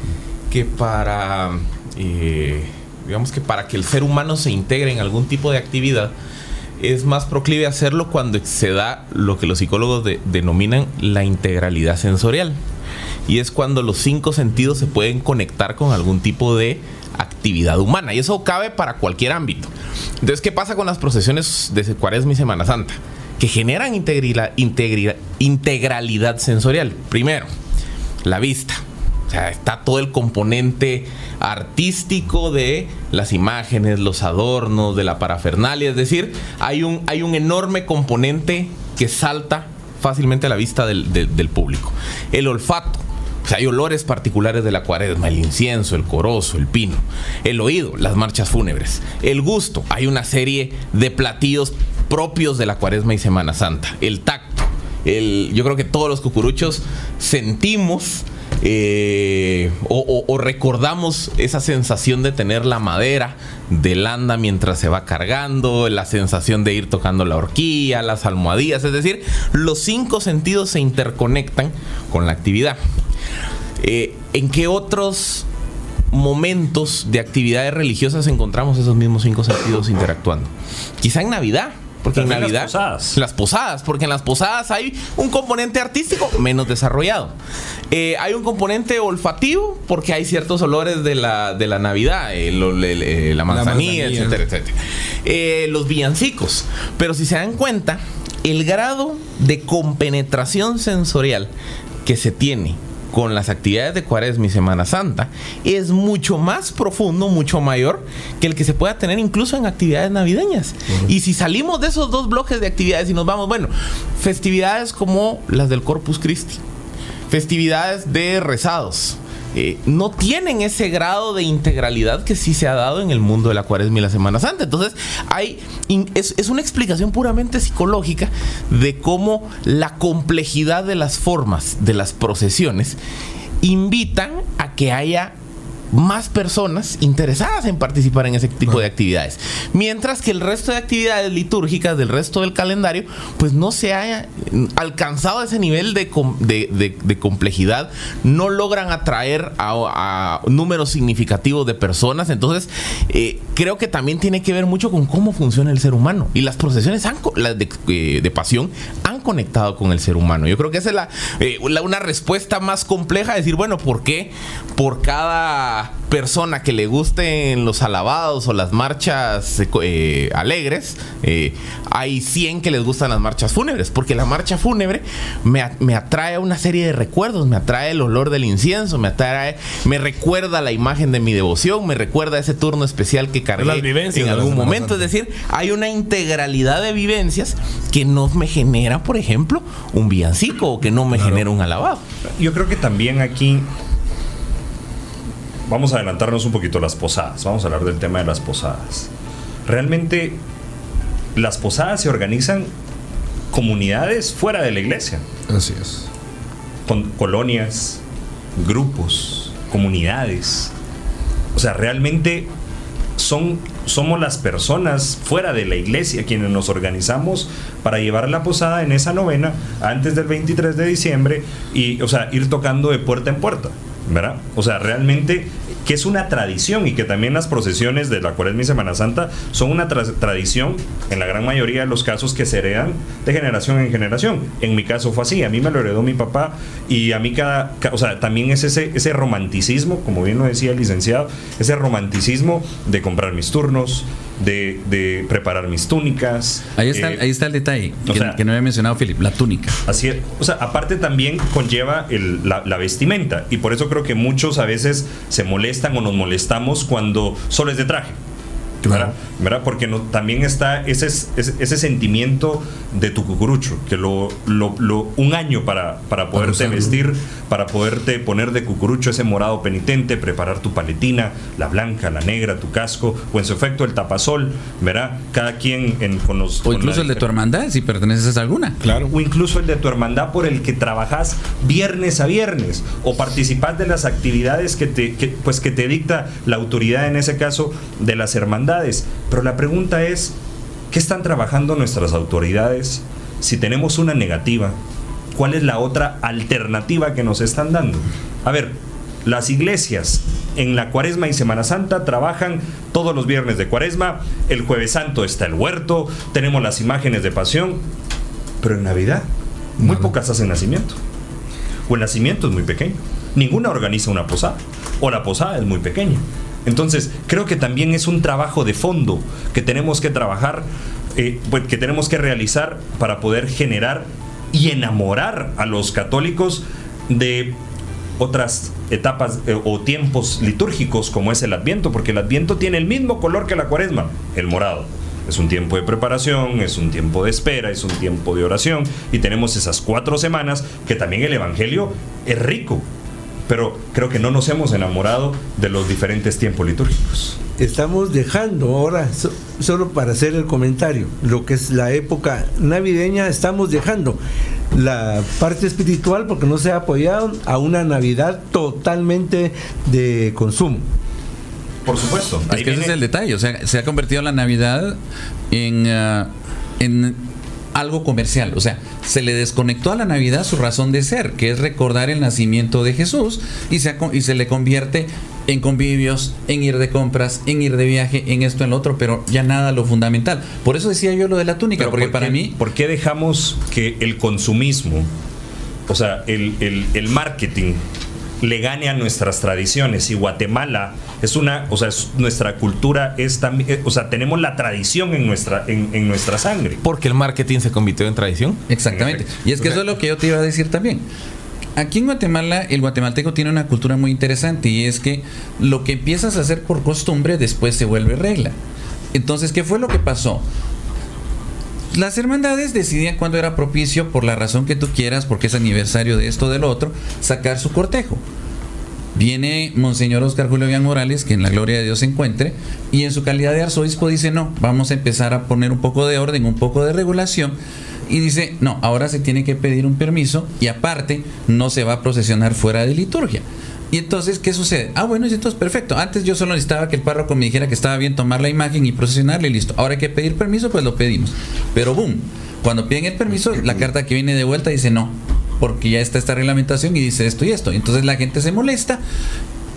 que para, eh, digamos que para que el ser humano se integre en algún tipo de actividad, es más proclive a hacerlo cuando se da lo que los psicólogos denominan la integralidad sensorial. Y es cuando los cinco sentidos se pueden conectar con algún tipo de actividad humana. Y eso cabe para cualquier ámbito. Entonces, ¿qué pasa con las procesiones de Cuaresma y Semana Santa? Que generan integralidad sensorial. Primero, la vista. O sea, está todo el componente artístico de las imágenes, los adornos, de la parafernalia. Es decir, hay un, hay un enorme componente que salta fácilmente a la vista del público. El olfato hay olores particulares de la cuaresma, el incienso, el corozo, el pino. El oído, las marchas fúnebres. El gusto, hay una serie de platillos propios de la cuaresma y Semana Santa. El tacto, el, yo creo que todos los cucuruchos sentimos eh, o, recordamos esa sensación de tener la madera del anda mientras se va cargando, la sensación de ir tocando la horquilla, las almohadillas, es decir, los cinco sentidos se interconectan con la actividad. Eh, ¿En qué otros momentos de actividades religiosas encontramos esos mismos cinco sentidos interactuando. Quizá en Navidad, porque en También las Navidad. posadas. Las posadas, porque en las posadas hay un componente artístico menos desarrollado. Eh, hay un componente olfativo, porque hay ciertos olores de la, de la Navidad, el- el- el- la manzanilla, manzanilla. etcétera, etcétera. Eh, los villancicos. Pero si se dan cuenta, el grado de compenetración sensorial que se tiene con las actividades de Cuaresma y Semana Santa es mucho más profundo, mucho mayor que el que se pueda tener incluso en actividades navideñas. Y si salimos de esos dos bloques de actividades y nos vamos, bueno, festividades como las del Corpus Christi, festividades de rezados. Eh, no tienen ese grado de integralidad que sí se ha dado en el mundo de la cuaresma y la Semana Santa. Entonces, hay, es, es una explicación puramente psicológica de cómo la complejidad de las formas de las procesiones invitan a que haya más personas interesadas en participar en ese tipo de actividades. Mientras que el resto de actividades litúrgicas del resto del calendario, pues no se haya alcanzado ese nivel de, de- de- de complejidad, no logran atraer a, a números significativos de personas. Entonces, eh, creo que también tiene que ver mucho con cómo funciona el ser humano. Y las procesiones han las eh, de pasión han conectado con el ser humano. Yo creo que esa es la, eh, la- una respuesta más compleja, decir, bueno, ¿por qué por cada persona que le gusten los alabados o las marchas eh, eh, alegres, eh, hay 100 que les gustan las marchas fúnebres? Porque la marcha fúnebre me, me atrae una serie de recuerdos, me atrae el olor del incienso, me atrae, me recuerda la imagen de mi devoción, me recuerda ese turno especial que cargué Las vivencias en algún momento. Es decir, hay una integralidad de vivencias que no me genera, por ejemplo, un villancico o que no me genera un alabado. Yo creo que también aquí vamos a adelantarnos un poquito a las posadas. Vamos a hablar del tema de las posadas. Realmente las posadas se organizan comunidades fuera de la iglesia, Así es. con colonias, grupos, comunidades. O sea, realmente son, somos las personas fuera de la iglesia quienes nos organizamos para llevar la posada en esa novena antes del 23 de diciembre y, o sea, ir tocando de puerta en puerta, ¿verdad? O sea, realmente que es una tradición y que también las procesiones de la Cuaresma y Semana Santa son una tra- tradición en la gran mayoría de los casos que se heredan de generación en generación. En mi caso fue así, a mí me lo heredó mi papá y a mí cada, ca- o sea, también es ese, ese romanticismo, como bien lo decía el licenciado, ese romanticismo de comprar mis turnos, de, de preparar mis túnicas. Ahí está, eh, ahí está el detalle o que, sea- que no había mencionado Philip, la túnica. Así es. O sea, aparte también conlleva el- la, la vestimenta. Y por eso creo que muchos a veces se molestan o nos molestamos cuando solo es de traje. ¿Verdad? ¿verdad? Porque no, también está ese, ese, ese sentimiento de tu cucurucho, que lo, lo- lo- un año para, para poderte vestir, para poderte poner de cucurucho ese morado penitente, preparar tu paletina, la blanca, la negra, tu casco, o en su efecto el tapasol, ¿verdad? Cada quien en, con los... O con incluso la el de tu hermandad, si perteneces a alguna. Claro. o incluso el de tu hermandad por el que trabajas viernes a viernes o participas de las actividades que te, que, pues que te dicta la autoridad en ese caso de las hermandades. Pero la pregunta es, ¿qué están trabajando nuestras autoridades? Si tenemos una negativa, ¿cuál es la otra alternativa que nos están dando? A ver, las iglesias en la Cuaresma y Semana Santa trabajan todos los viernes de Cuaresma, el Jueves Santo está el huerto, tenemos las imágenes de pasión, pero en Navidad muy pocas hacen nacimiento. O el nacimiento es muy pequeño. Ninguna organiza una posada. O la posada es muy pequeña. Entonces, creo que también es un trabajo de fondo que tenemos que trabajar, eh, pues, que tenemos que realizar para poder generar y enamorar a los católicos de otras etapas eh, o tiempos litúrgicos como es el Adviento, porque el Adviento tiene el mismo color que la Cuaresma, el morado. Es un tiempo de preparación, es un tiempo de espera, es un tiempo de oración y tenemos esas cuatro semanas que también el Evangelio es rico, pero creo que no nos hemos enamorado de los diferentes tiempos litúrgicos. Estamos dejando ahora, so- solo para hacer el comentario, lo que es la época navideña, estamos dejando la parte espiritual porque no se ha apoyado a una Navidad totalmente de consumo. Por supuesto. Es que ese es el detalle. O sea, se ha convertido la Navidad en, ah, en algo comercial. O sea, se le desconectó a la Navidad su razón de ser, que es recordar el nacimiento de Jesús, y se, y se le convierte en convivios, en ir de compras, en ir de viaje, en esto, en lo otro, pero ya nada lo fundamental. Por eso decía yo lo de la túnica, Pero porque ¿por para mí ¿Por qué dejamos que el consumismo, o sea, el, el- el marketing, le gane a nuestras tradiciones? Y Guatemala es una, o sea, es- nuestra cultura es también, eh, o sea, tenemos la tradición en nuestra, en, en nuestra sangre. Porque el marketing se convirtió en tradición. Exactamente. En. Y es que eso es lo que yo te iba a decir también. Aquí en Guatemala, el guatemalteco tiene una cultura muy interesante y es que lo que empiezas a hacer por costumbre después se vuelve regla. Entonces, ¿qué fue lo que pasó? Las hermandades decidían cuándo era propicio, por la razón que tú quieras, porque es aniversario de esto o del otro, sacar su cortejo. Viene Monseñor Oscar Julio Villan Morales, que en la gloria de Dios se encuentre, y en su calidad de arzobispo dice, no, vamos a empezar a poner un poco de orden, un poco de regulación, y dice, no, ahora se tiene que pedir un permiso, y aparte, no se va a procesionar fuera de liturgia. Y entonces, ¿qué sucede? Ah, bueno, entonces perfecto. Antes yo solo necesitaba que el párroco me dijera que estaba bien tomar la imagen y procesionarla y listo. Ahora hay que pedir permiso, pues lo pedimos. Pero boom, cuando piden el permiso, la carta que viene de vuelta dice no, porque ya está esta reglamentación y dice esto y esto. Entonces la gente se molesta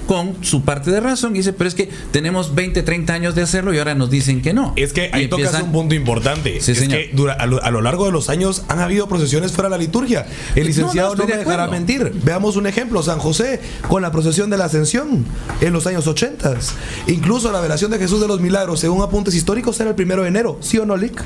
con su parte de razón y dice, pero es que tenemos 20, 30 años de hacerlo y ahora nos dicen que no. Es que Y ahí tocas empiezan- un punto importante. Sí, es señor. que dura- a, lo, a lo largo de los años han habido procesiones fuera de la liturgia. El No, licenciado no, no, estoy me de dejará mentir. Veamos un ejemplo, San José con la procesión de la Ascensión en los años 80. Incluso la velación de Jesús de los Milagros, según apuntes históricos, era el primero de enero. ¿Sí o no, Lick?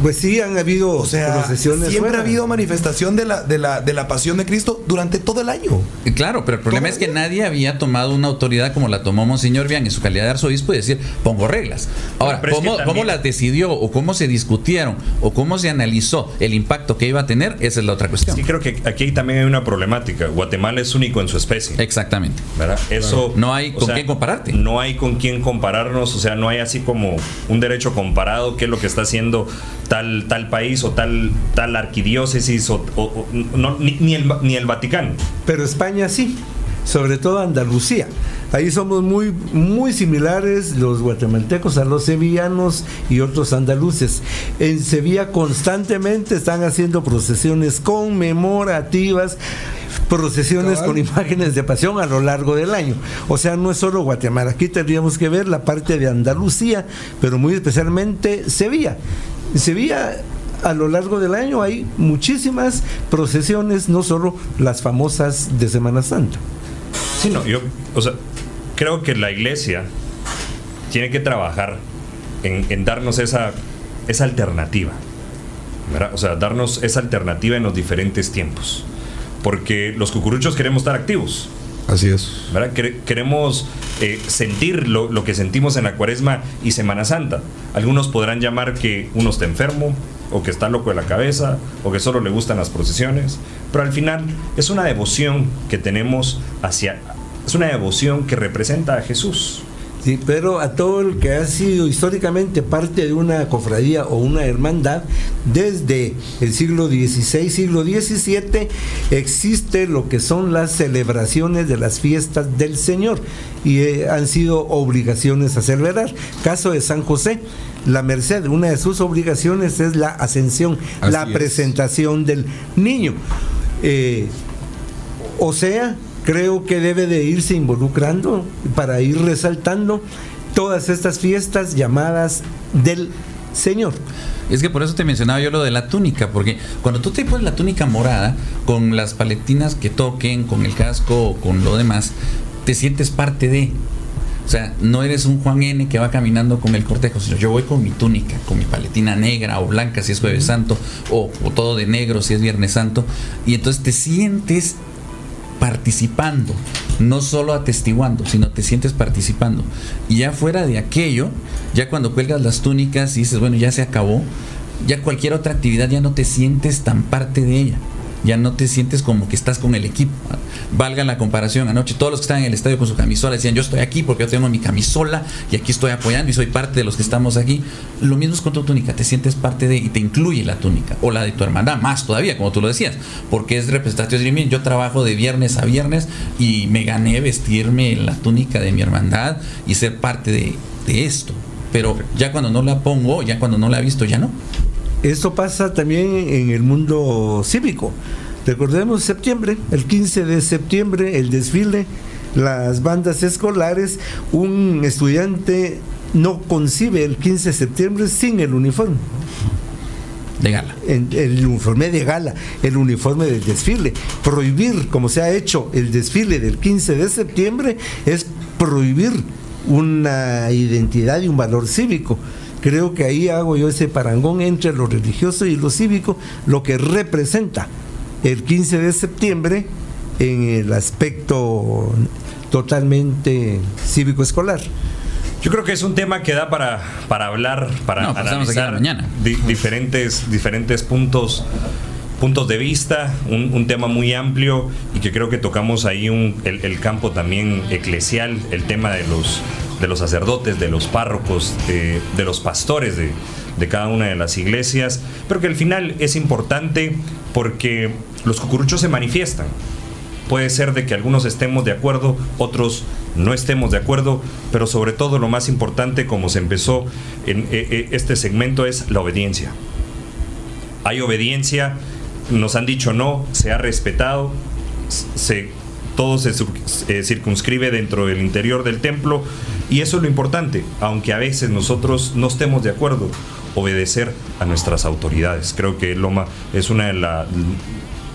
Pues sí, han habido O sea, procesiones siempre fuera. ha habido manifestación de la, de, la, de la pasión de Cristo durante todo el año. Claro, pero el problema es que nadie había tomado una autoridad como la tomó Monseñor Bian en su calidad de arzobispo y decir, pongo reglas. Ahora, Pero que ¿cómo, también- cómo las decidió o cómo se discutieron o cómo se analizó el impacto que iba a tener? Esa es la otra cuestión. Sí, creo que aquí también hay una problemática. Guatemala es único en su especie. Exactamente. ¿verdad? Eso No hay con quién compararte. No hay con quién compararnos, o sea, no hay así como un derecho comparado, qué es lo que está haciendo tal tal país o tal tal arquidiócesis o, o- o- no, ni, ni el, ni el Vaticano. Pero España sí, sobre todo Andalucía. Ahí somos muy, muy similares los guatemaltecos a los sevillanos y otros andaluces. En Sevilla constantemente están haciendo procesiones conmemorativas, procesiones Cabal. con imágenes de pasión a lo largo del año. O sea, no es solo Guatemala. Aquí tendríamos que ver la parte de Andalucía, pero muy especialmente Sevilla. En Sevilla a lo largo del año hay muchísimas procesiones, no solo las famosas de Semana Santa. Sí, no, yo, o sea, creo que la iglesia tiene que trabajar en, darnos esa, esa alternativa. ¿verdad? O sea, darnos esa alternativa en los diferentes tiempos. Porque los cucuruchos queremos estar activos. Así es. Queremos eh, sentir lo, lo que sentimos en la cuaresma y Semana Santa. Algunos podrán llamar que uno está enfermo, o que está loco de la cabeza, o que solo le gustan las procesiones, pero al final es una devoción que tenemos hacia... Es una devoción que representa a Jesús. Sí, pero a todo el que ha sido históricamente parte de una cofradía o una hermandad, desde el siglo XVI, siglo XVII, existe lo que son las celebraciones de las fiestas del Señor y eh, han sido obligaciones a celebrar. Caso de San José, la Merced, una de sus obligaciones es la ascensión, Así la es. presentación del niño. Eh, o sea, creo que debe de irse involucrando para ir resaltando todas estas fiestas llamadas del Señor. Es que por eso te mencionaba yo lo de la túnica, porque cuando tú te pones la túnica morada, con las paletinas que toquen, con el casco o con lo demás, te sientes parte de. O sea, no eres un Juan N que va caminando con el cortejo, sino yo voy con mi túnica, con mi paletina negra o blanca si es Jueves Santo, o, o todo de negro si es Viernes Santo, y entonces te sientes participando, no solo atestiguando, sino te sientes participando. Y ya fuera de aquello, ya cuando cuelgas las túnicas y dices, bueno, ya se acabó, ya cualquier otra actividad ya no te sientes tan parte de ella. Ya no te sientes como que estás con el equipo. Valga la comparación. Anoche todos los que estaban en el estadio con su camisola decían, yo estoy aquí porque yo tengo mi camisola y aquí estoy apoyando y soy parte de los que estamos aquí. Lo mismo es con tu túnica, te sientes parte de y te incluye la túnica o la de tu hermandad, más todavía, como tú lo decías, porque es representativo. "Miren, Yo trabajo de viernes a viernes y me gané vestirme la túnica de mi hermandad y ser parte de, de esto. Pero ya cuando no la pongo, ya cuando no la he visto, ya no. Esto pasa también en el mundo cívico. Recordemos septiembre, el 15 de septiembre, el desfile las bandas escolares, un estudiante no concibe el 15 de septiembre sin el uniforme. De gala. el uniforme de gala, el uniforme del desfile. Prohibir, como se ha hecho el desfile del 15 de septiembre, es prohibir una identidad y un valor cívico. Creo que ahí hago yo ese parangón entre lo religioso y lo cívico, lo que representa el 15 de septiembre en el aspecto totalmente cívico escolar. Yo creo que es un tema que da para, para hablar, para No, aquí la analizar mañana. di- diferentes, diferentes puntos, puntos de vista, un, un tema muy amplio y que creo que tocamos ahí un- el, el campo también eclesial, el tema de los, de los sacerdotes, de los párrocos, de, los pastores de, de cada una de las iglesias, pero que al final es importante porque los cucuruchos se manifiestan. Puede ser de que algunos estemos de acuerdo, otros no estemos de acuerdo, pero sobre todo lo más importante, como se empezó en eh, eh, este segmento, es la obediencia. Hay obediencia, nos han dicho no, se ha respetado, se, todo se eh, circunscribe dentro del interior del templo y eso es lo importante, aunque a veces nosotros no estemos de acuerdo, obedecer a nuestras autoridades. Creo que Loma es una de las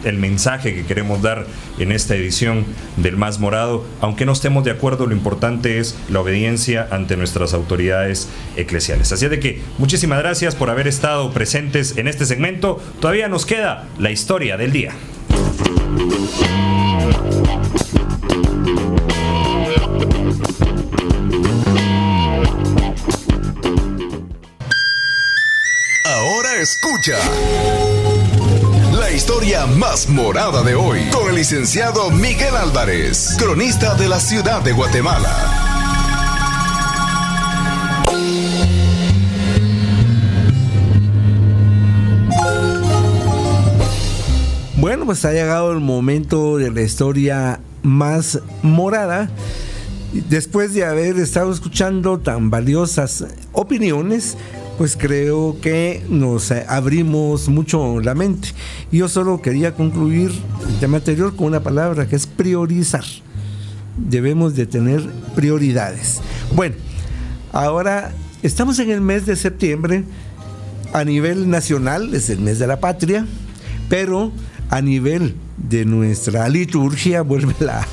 el mensaje que queremos dar en esta edición del Más Morado. Aunque no estemos de acuerdo, lo importante es la obediencia ante nuestras autoridades eclesiales. Así es de que muchísimas gracias por haber estado presentes en este segmento. Todavía nos queda la historia del día. Ahora escucha la historia más morada de hoy con el licenciado Miguel Álvarez, cronista de la ciudad de Guatemala. Pues ha llegado el momento de la historia más morada. Después de haber estado escuchando tan valiosas opiniones, pues creo que nos abrimos mucho la mente. Yo solo quería concluir el tema anterior con una palabra que es priorizar. Debemos de tener prioridades. Bueno, ahora estamos en el mes de septiembre. A nivel nacional es el mes de la patria, pero a nivel de nuestra liturgia, vuelve la,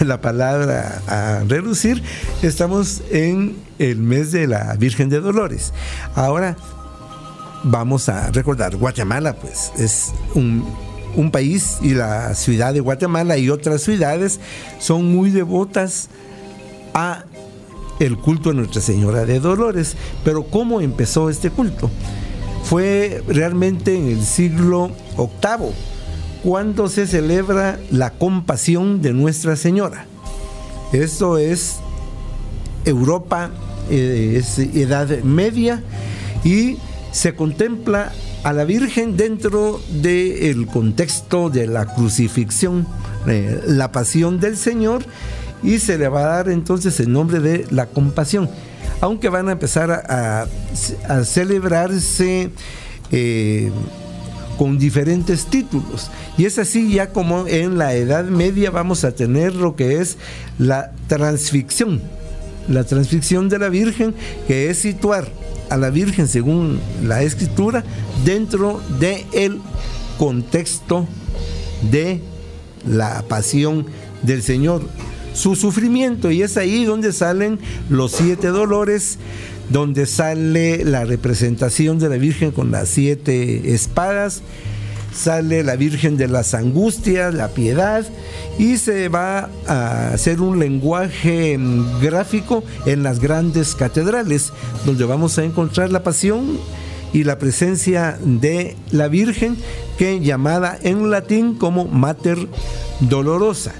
la palabra a relucir, estamos en el mes de la Virgen de Dolores. Ahora vamos a recordar, Guatemala pues es un, un país y la ciudad de Guatemala y otras ciudades son muy devotas a el culto a Nuestra Señora de Dolores. Pero ¿cómo empezó este culto? Fue realmente en el siglo VIII, cuando se celebra la compasión de Nuestra Señora. Esto es Europa, eh, es Edad Media, y se contempla a la Virgen dentro del contexto de la crucifixión, eh, la pasión del Señor, y se le va a dar entonces el nombre de la compasión. Aunque van a empezar a, celebrarse eh, con diferentes títulos. Y es así ya como en la Edad Media vamos a tener lo que es la transficción. La transficción de la Virgen, que es situar a la Virgen según la escritura dentro del contexto de la pasión del Señor, su sufrimiento. Y es ahí donde salen los siete dolores, donde sale la representación de la Virgen con las siete espadas, sale la Virgen de las Angustias, la piedad, y se va a hacer un lenguaje gráfico en las grandes catedrales, donde vamos a encontrar la pasión y la presencia de la Virgen, que llamada en latín como Mater Dolorosa.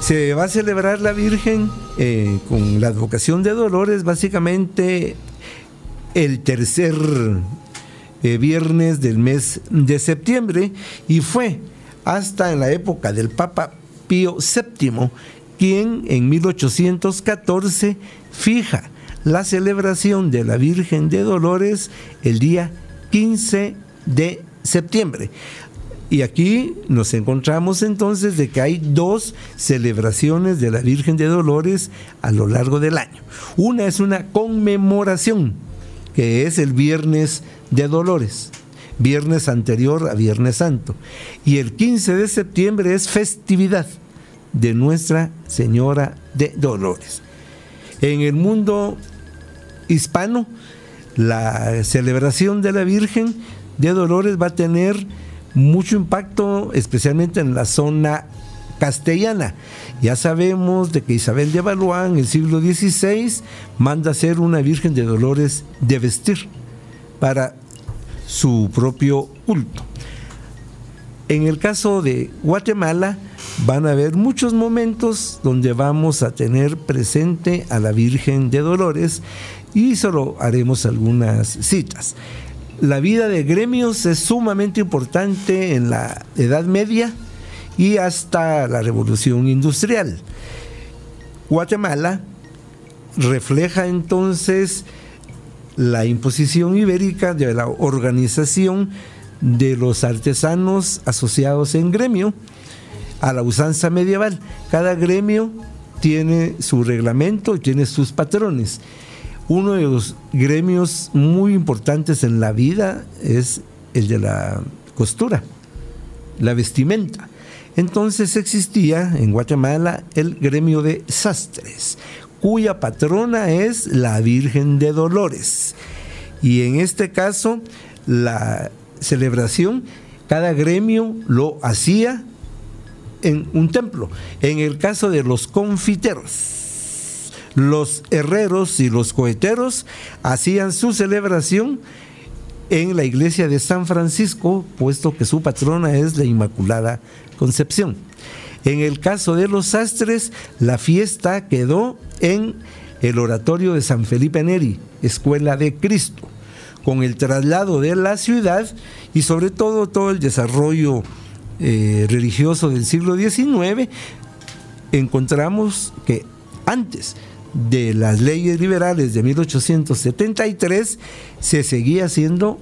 Se va a celebrar la Virgen eh, con la advocación de Dolores, básicamente el tercer eh, viernes del mes de septiembre y fue hasta en la época del Papa Pío VII quien en 1814 fija la celebración de la Virgen de Dolores el día 15 de septiembre. Y aquí nos encontramos entonces de que hay dos celebraciones de la Virgen de Dolores a lo largo del año. Una es una conmemoración, que es el viernes de Dolores, viernes anterior a Viernes Santo. Y el 15 de septiembre es festividad de Nuestra Señora de Dolores. En el mundo hispano, la celebración de la Virgen de Dolores va a tener mucho impacto, especialmente en la zona castellana. Ya sabemos de que Isabel de Valois en el siglo XVI manda hacer una Virgen de Dolores de vestir para su propio culto. En el caso de Guatemala van a haber muchos momentos donde vamos a tener presente a la Virgen de Dolores y solo haremos algunas citas la vida de gremios es sumamente importante en la Edad Media y hasta la Revolución Industrial. Guatemala refleja entonces la imposición ibérica de la organización de los artesanos asociados en gremio a la usanza medieval. Cada gremio tiene su reglamento y tiene sus patrones uno de los gremios muy importantes en la vida es el de la costura, la vestimenta. Entonces existía en Guatemala el gremio de sastres, cuya patrona es la Virgen de Dolores. Y en este caso, la celebración, cada gremio lo hacía en un templo. En el caso de los confiteros, los herreros y los coheteros hacían su celebración en la iglesia de San Francisco, puesto que su patrona es la Inmaculada Concepción. En el caso de los sastres, la fiesta quedó en el oratorio de San Felipe Neri, Escuela de Cristo. Con el traslado de la ciudad y sobre todo todo el desarrollo eh, religioso del siglo XIX, encontramos que antes de las leyes liberales de 1873 se seguía haciendo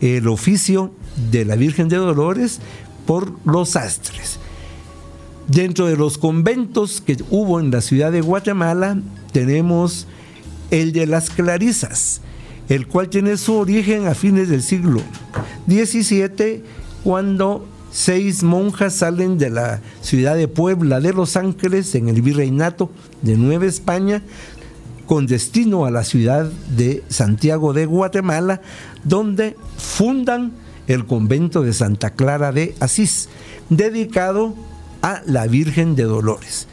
el oficio de la Virgen de Dolores por los sastres. Dentro de los conventos que hubo en la ciudad de Guatemala tenemos el de las Clarisas, el cual tiene su origen a fines del siglo XVII cuando seis monjas salen de la ciudad de Puebla de Los Ángeles en el virreinato de Nueva España con destino a la ciudad de Santiago de Guatemala, donde fundan el convento de Santa Clara de Asís, dedicado a la Virgen de Dolores.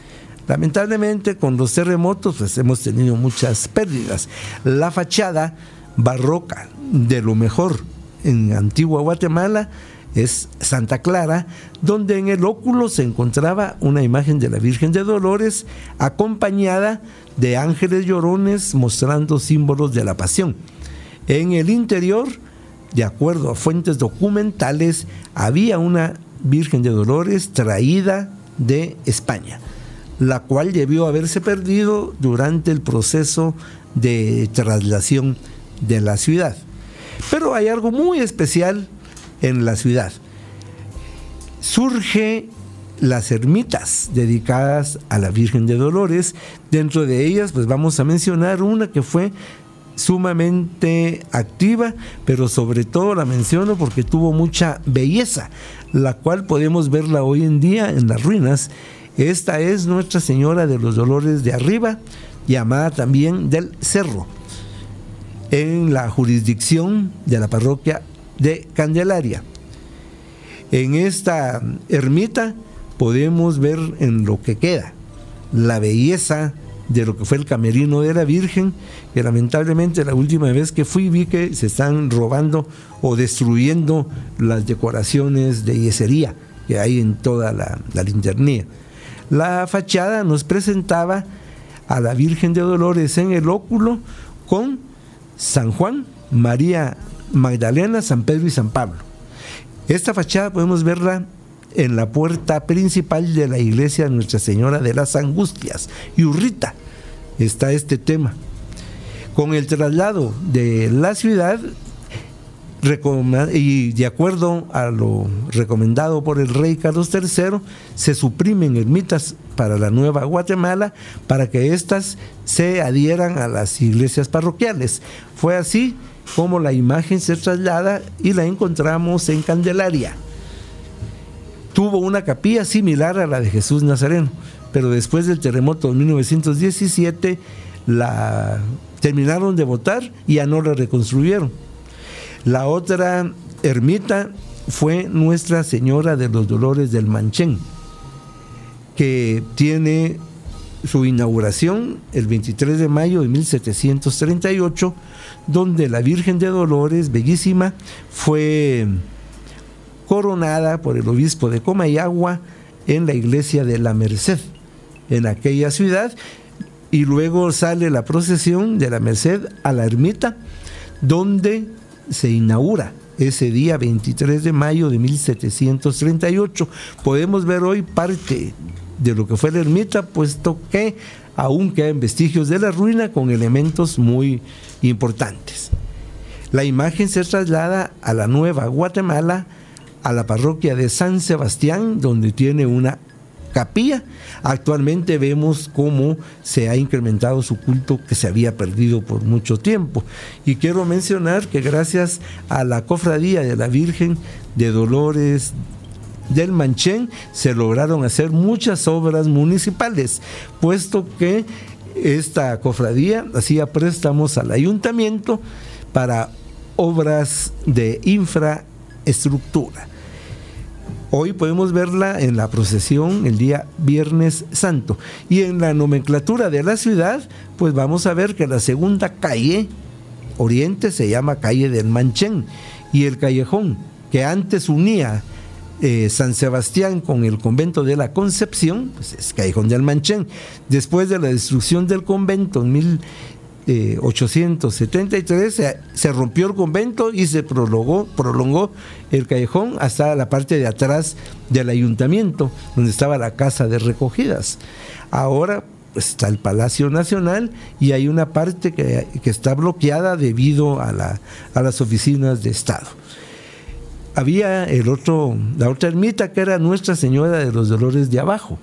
Lamentablemente con los terremotos pues hemos tenido muchas pérdidas. La fachada barroca de lo mejor en Antigua Guatemala es Santa Clara, donde en el óculo se encontraba una imagen de la Virgen de Dolores acompañada de ángeles llorones mostrando símbolos de la pasión. En el interior, de acuerdo a fuentes documentales, había una Virgen de Dolores traída de España, la cual debió haberse perdido durante el proceso de traslación de la ciudad. Pero hay algo muy especial en la ciudad. Surge las ermitas dedicadas a la Virgen de Dolores. Dentro de ellas, pues vamos a mencionar una que fue sumamente activa, pero sobre todo la menciono porque tuvo mucha belleza, la cual podemos verla hoy en día en las ruinas. Esta es Nuestra Señora de los Dolores de Arriba, llamada también del Cerro, en la jurisdicción de la parroquia de Candelaria. En esta ermita podemos ver en lo que queda la belleza de lo que fue el camerino de la Virgen, que lamentablemente la última vez que fui vi que se están robando o destruyendo las decoraciones de yesería que hay en toda la, la linternía. La fachada nos presentaba a la Virgen de Dolores en el óculo con San Juan, María Magdalena, San Pedro y San Pablo. Esta fachada podemos verla en la puerta principal de la iglesia de Nuestra Señora de las Angustias, y Urrita. Está este tema. Con el traslado de la ciudad, y de acuerdo a lo recomendado por el rey Carlos III, se suprimen ermitas para la Nueva Guatemala para que éstas se adhieran a las iglesias parroquiales. Fue así como la imagen se traslada y la encontramos en Candelaria. Tuvo una capilla similar a la de Jesús Nazareno, pero después del terremoto de 1917 la terminaron de votar y ya no la reconstruyeron la otra ermita fue Nuestra Señora de los Dolores del Manchén, que tiene su inauguración el 23 de mayo de 1738, donde la Virgen de Dolores, bellísima, fue coronada por el obispo de Comayagua en la iglesia de la Merced, en aquella ciudad, y luego sale la procesión de la Merced a la ermita, donde se inaugura ese día 23 de mayo de 1738. Podemos ver hoy parte de lo que fue la ermita, puesto que aún quedan vestigios de la ruina con elementos muy importantes. La imagen se traslada a la Nueva Guatemala, a la parroquia de San Sebastián, donde tiene una capilla. Actualmente vemos cómo se ha incrementado su culto que se había perdido por mucho tiempo. Y quiero mencionar que gracias a la cofradía de la Virgen de Dolores del Manchén se lograron hacer muchas obras municipales, puesto que esta cofradía hacía préstamos al ayuntamiento para obras de infraestructura. Hoy podemos verla en la procesión el día Viernes Santo. Y en la nomenclatura de la ciudad, pues vamos a ver que la segunda calle oriente se llama calle del Manchén y el callejón que antes unía eh, San Sebastián con el convento de la Concepción, pues es Callejón del Manchén. Después de la destrucción del convento en mil, 873 se, rompió el convento y se prolongó, el callejón hasta la parte de atrás del ayuntamiento, donde estaba la casa de recogidas. Ahora pues, está el Palacio Nacional y hay una parte que, está bloqueada debido a las oficinas de Estado había el otro, la otra ermita que era Nuestra Señora de los Dolores de Abajo,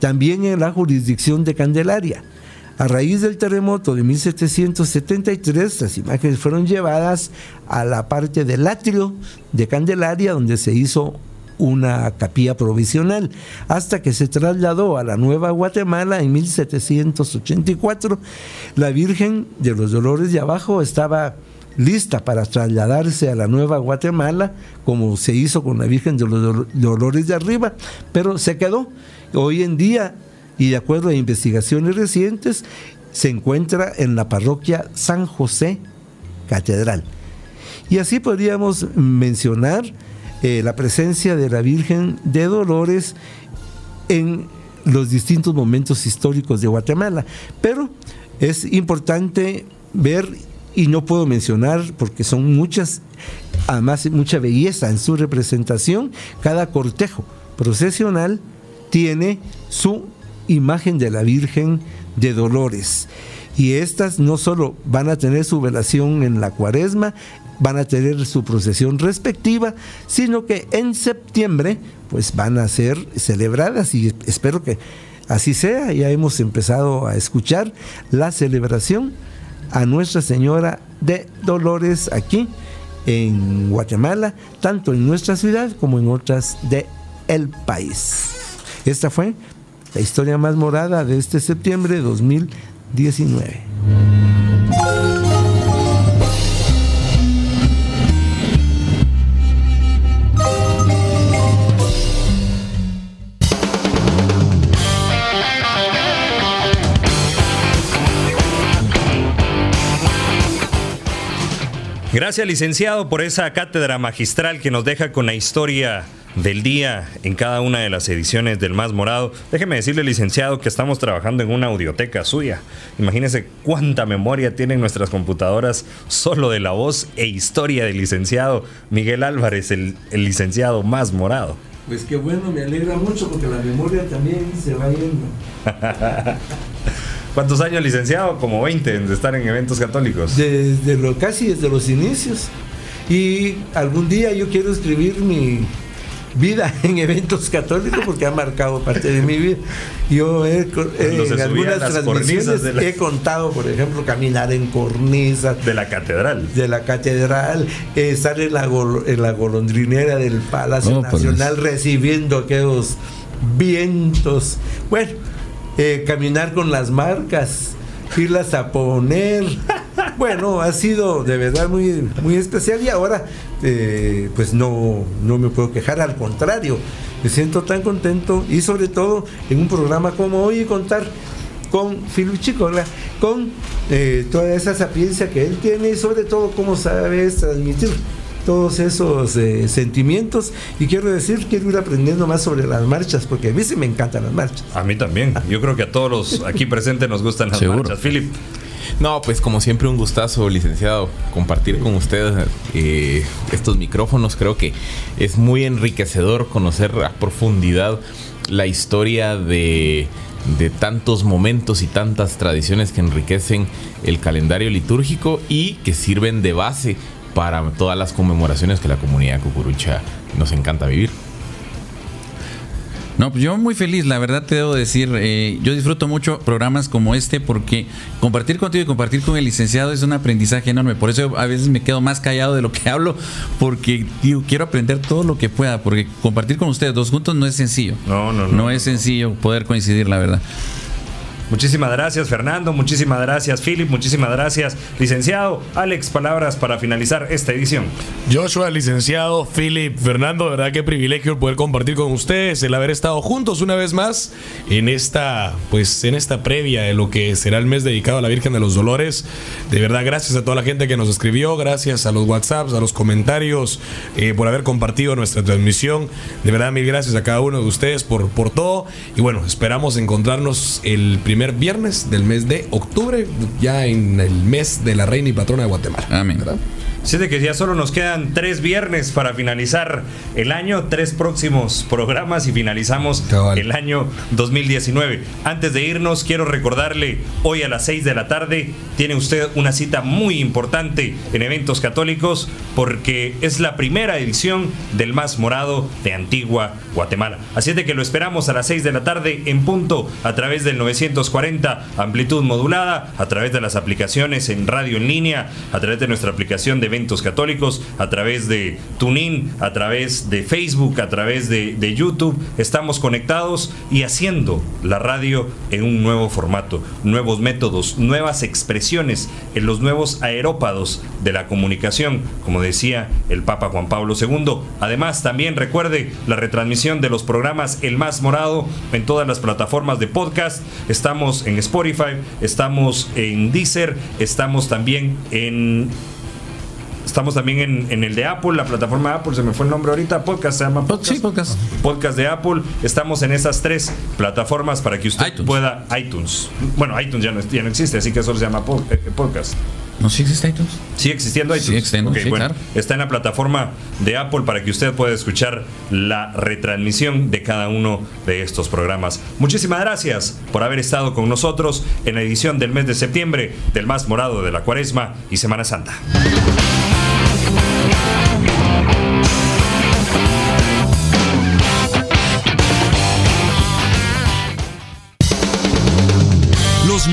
también en la jurisdicción de Candelaria. A raíz del terremoto de 1773, las imágenes fueron llevadas a la parte del atrio de Candelaria, donde se hizo una capilla provisional, hasta que se trasladó a la Nueva Guatemala en 1784. La Virgen de los Dolores de Abajo estaba lista para trasladarse a la Nueva Guatemala, como se hizo con la Virgen de los Dolores de Arriba, pero se quedó. Hoy en día y de acuerdo a investigaciones recientes, se encuentra en la parroquia San José Catedral. Y así podríamos mencionar eh, la presencia de la Virgen de Dolores en los distintos momentos históricos de Guatemala. Pero es importante ver, y no puedo mencionar porque son muchas, además mucha belleza en su representación, cada cortejo procesional tiene su imagen de la Virgen de Dolores. Y estas no solo van a tener su velación en la cuaresma, van a tener su procesión respectiva, sino que en septiembre pues van a ser celebradas y espero que así sea. Ya hemos empezado a escuchar la celebración a Nuestra Señora de Dolores aquí en Guatemala, tanto en nuestra ciudad como en otras de el país. Esta fue la historia más morada de este septiembre de 2019. Gracias, licenciado, por esa cátedra magistral que nos deja con la historia del día en cada una de las ediciones del Más Morado. Déjeme decirle, licenciado, que estamos trabajando en una audioteca suya. Imagínese cuánta memoria tienen nuestras computadoras solo de la voz e historia del licenciado Miguel Álvarez, el, licenciado Más Morado. Pues qué bueno, me alegra mucho porque la memoria también se va yendo. ¿Cuántos años, licenciado? Como 20 de estar en eventos católicos. Desde lo, casi desde los inicios. Y algún día yo quiero escribir mi vida en eventos católicos porque ha marcado parte de mi vida. Yo he, en algunas transmisiones he contado, por ejemplo, caminar en cornisas. De la catedral. De la catedral, estar en la, en la golondrinera del Palacio oh, Nacional recibiendo aquellos vientos. Bueno, eh, caminar con las marcas, irlas a poner. Bueno, ha sido de verdad muy, muy especial y ahora eh, pues no, no me puedo quejar, al contrario, me siento tan contento y sobre todo en un programa como hoy contar con Philip Chicola, con eh, toda esa sapiencia que él tiene y sobre todo cómo sabes transmitir todos esos eh, sentimientos y quiero decir, quiero ir aprendiendo más sobre las marchas, porque a mí sí me encantan las marchas. A mí también, yo creo que a todos los aquí presentes nos gustan las marchas. Philip. No, pues como siempre un gustazo, licenciado, compartir con ustedes eh, estos micrófonos. Creo que es muy enriquecedor conocer a profundidad la historia de, de tantos momentos y tantas tradiciones que enriquecen el calendario litúrgico y que sirven de base para todas las conmemoraciones que la comunidad cucurucha nos encanta vivir. No, pues yo muy feliz, la verdad te debo decir, eh, yo disfruto mucho programas como este porque compartir contigo y compartir con el licenciado es un aprendizaje enorme, por eso a veces me quedo más callado de lo que hablo porque quiero aprender todo lo que pueda, porque compartir con ustedes dos juntos no es sencillo. No, no, no. No es sencillo poder coincidir, la verdad. Muchísimas gracias, Fernando. Muchísimas gracias, Philip. Muchísimas gracias, licenciado. Alex, palabras para finalizar esta edición. Joshua, licenciado, Philip, Fernando, verdad qué privilegio poder compartir con ustedes, el haber estado juntos una vez más en esta, pues, en esta previa de lo que será el mes dedicado a la Virgen de los Dolores. De verdad, gracias a toda la gente que nos escribió, gracias a los WhatsApps, a los comentarios, eh, por haber compartido nuestra transmisión. De verdad, mil gracias a cada uno de ustedes por, por todo. Y bueno, esperamos encontrarnos el primer viernes del mes de octubre, ya en el mes de la reina y patrona de Guatemala. Amén. Así de que ya solo nos quedan tres viernes para finalizar el año, tres próximos programas y finalizamos el año 2019. Antes de irnos, quiero recordarle, hoy a las 6 de la tarde tiene usted una cita muy importante en eventos católicos porque es la primera edición del Más Morado de Antigua Guatemala. Así de que lo esperamos a las 6 de la tarde en punto a través del 940 amplitud modulada, a través de las aplicaciones en radio en línea, a través de nuestra aplicación de eventos católicos, a través de TuneIn, a través de Facebook, a través de, de YouTube. Estamos conectados y haciendo la radio en un nuevo formato, nuevos métodos, nuevas expresiones en los nuevos aerópados de la comunicación, como decía el Papa Juan Pablo II. Además, también recuerde la retransmisión de los programas El Más Morado en todas las plataformas de podcast. Estamos en Spotify, estamos en Deezer, estamos también en Estamos también en, el de Apple, la plataforma de Apple, se me fue el nombre ahorita, podcast se llama podcast. Sí, podcast. Podcast de Apple. Estamos en esas tres plataformas para que usted pueda iTunes. Bueno, iTunes ya no, ya no existe, así que solo se llama eh, podcast. ¿No sí existe iTunes? Sigue existiendo iTunes. Sí, bueno, Está en la plataforma de Apple para que usted pueda escuchar la retransmisión de cada uno de estos programas. Muchísimas gracias por haber estado con nosotros en la edición del mes de septiembre del más morado de la Cuaresma y Semana Santa. Los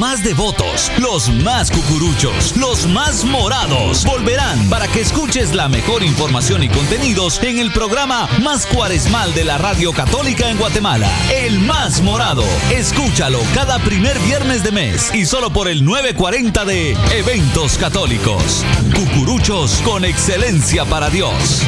más devotos, los más cucuruchos, los más morados volverán para que escuches la mejor información y contenidos en el programa más cuaresmal de la Radio Católica en Guatemala, El Más Morado. Escúchalo cada primer viernes de mes y solo por el 940 de Eventos Católicos. Cucuruchos con excelencia para Dios.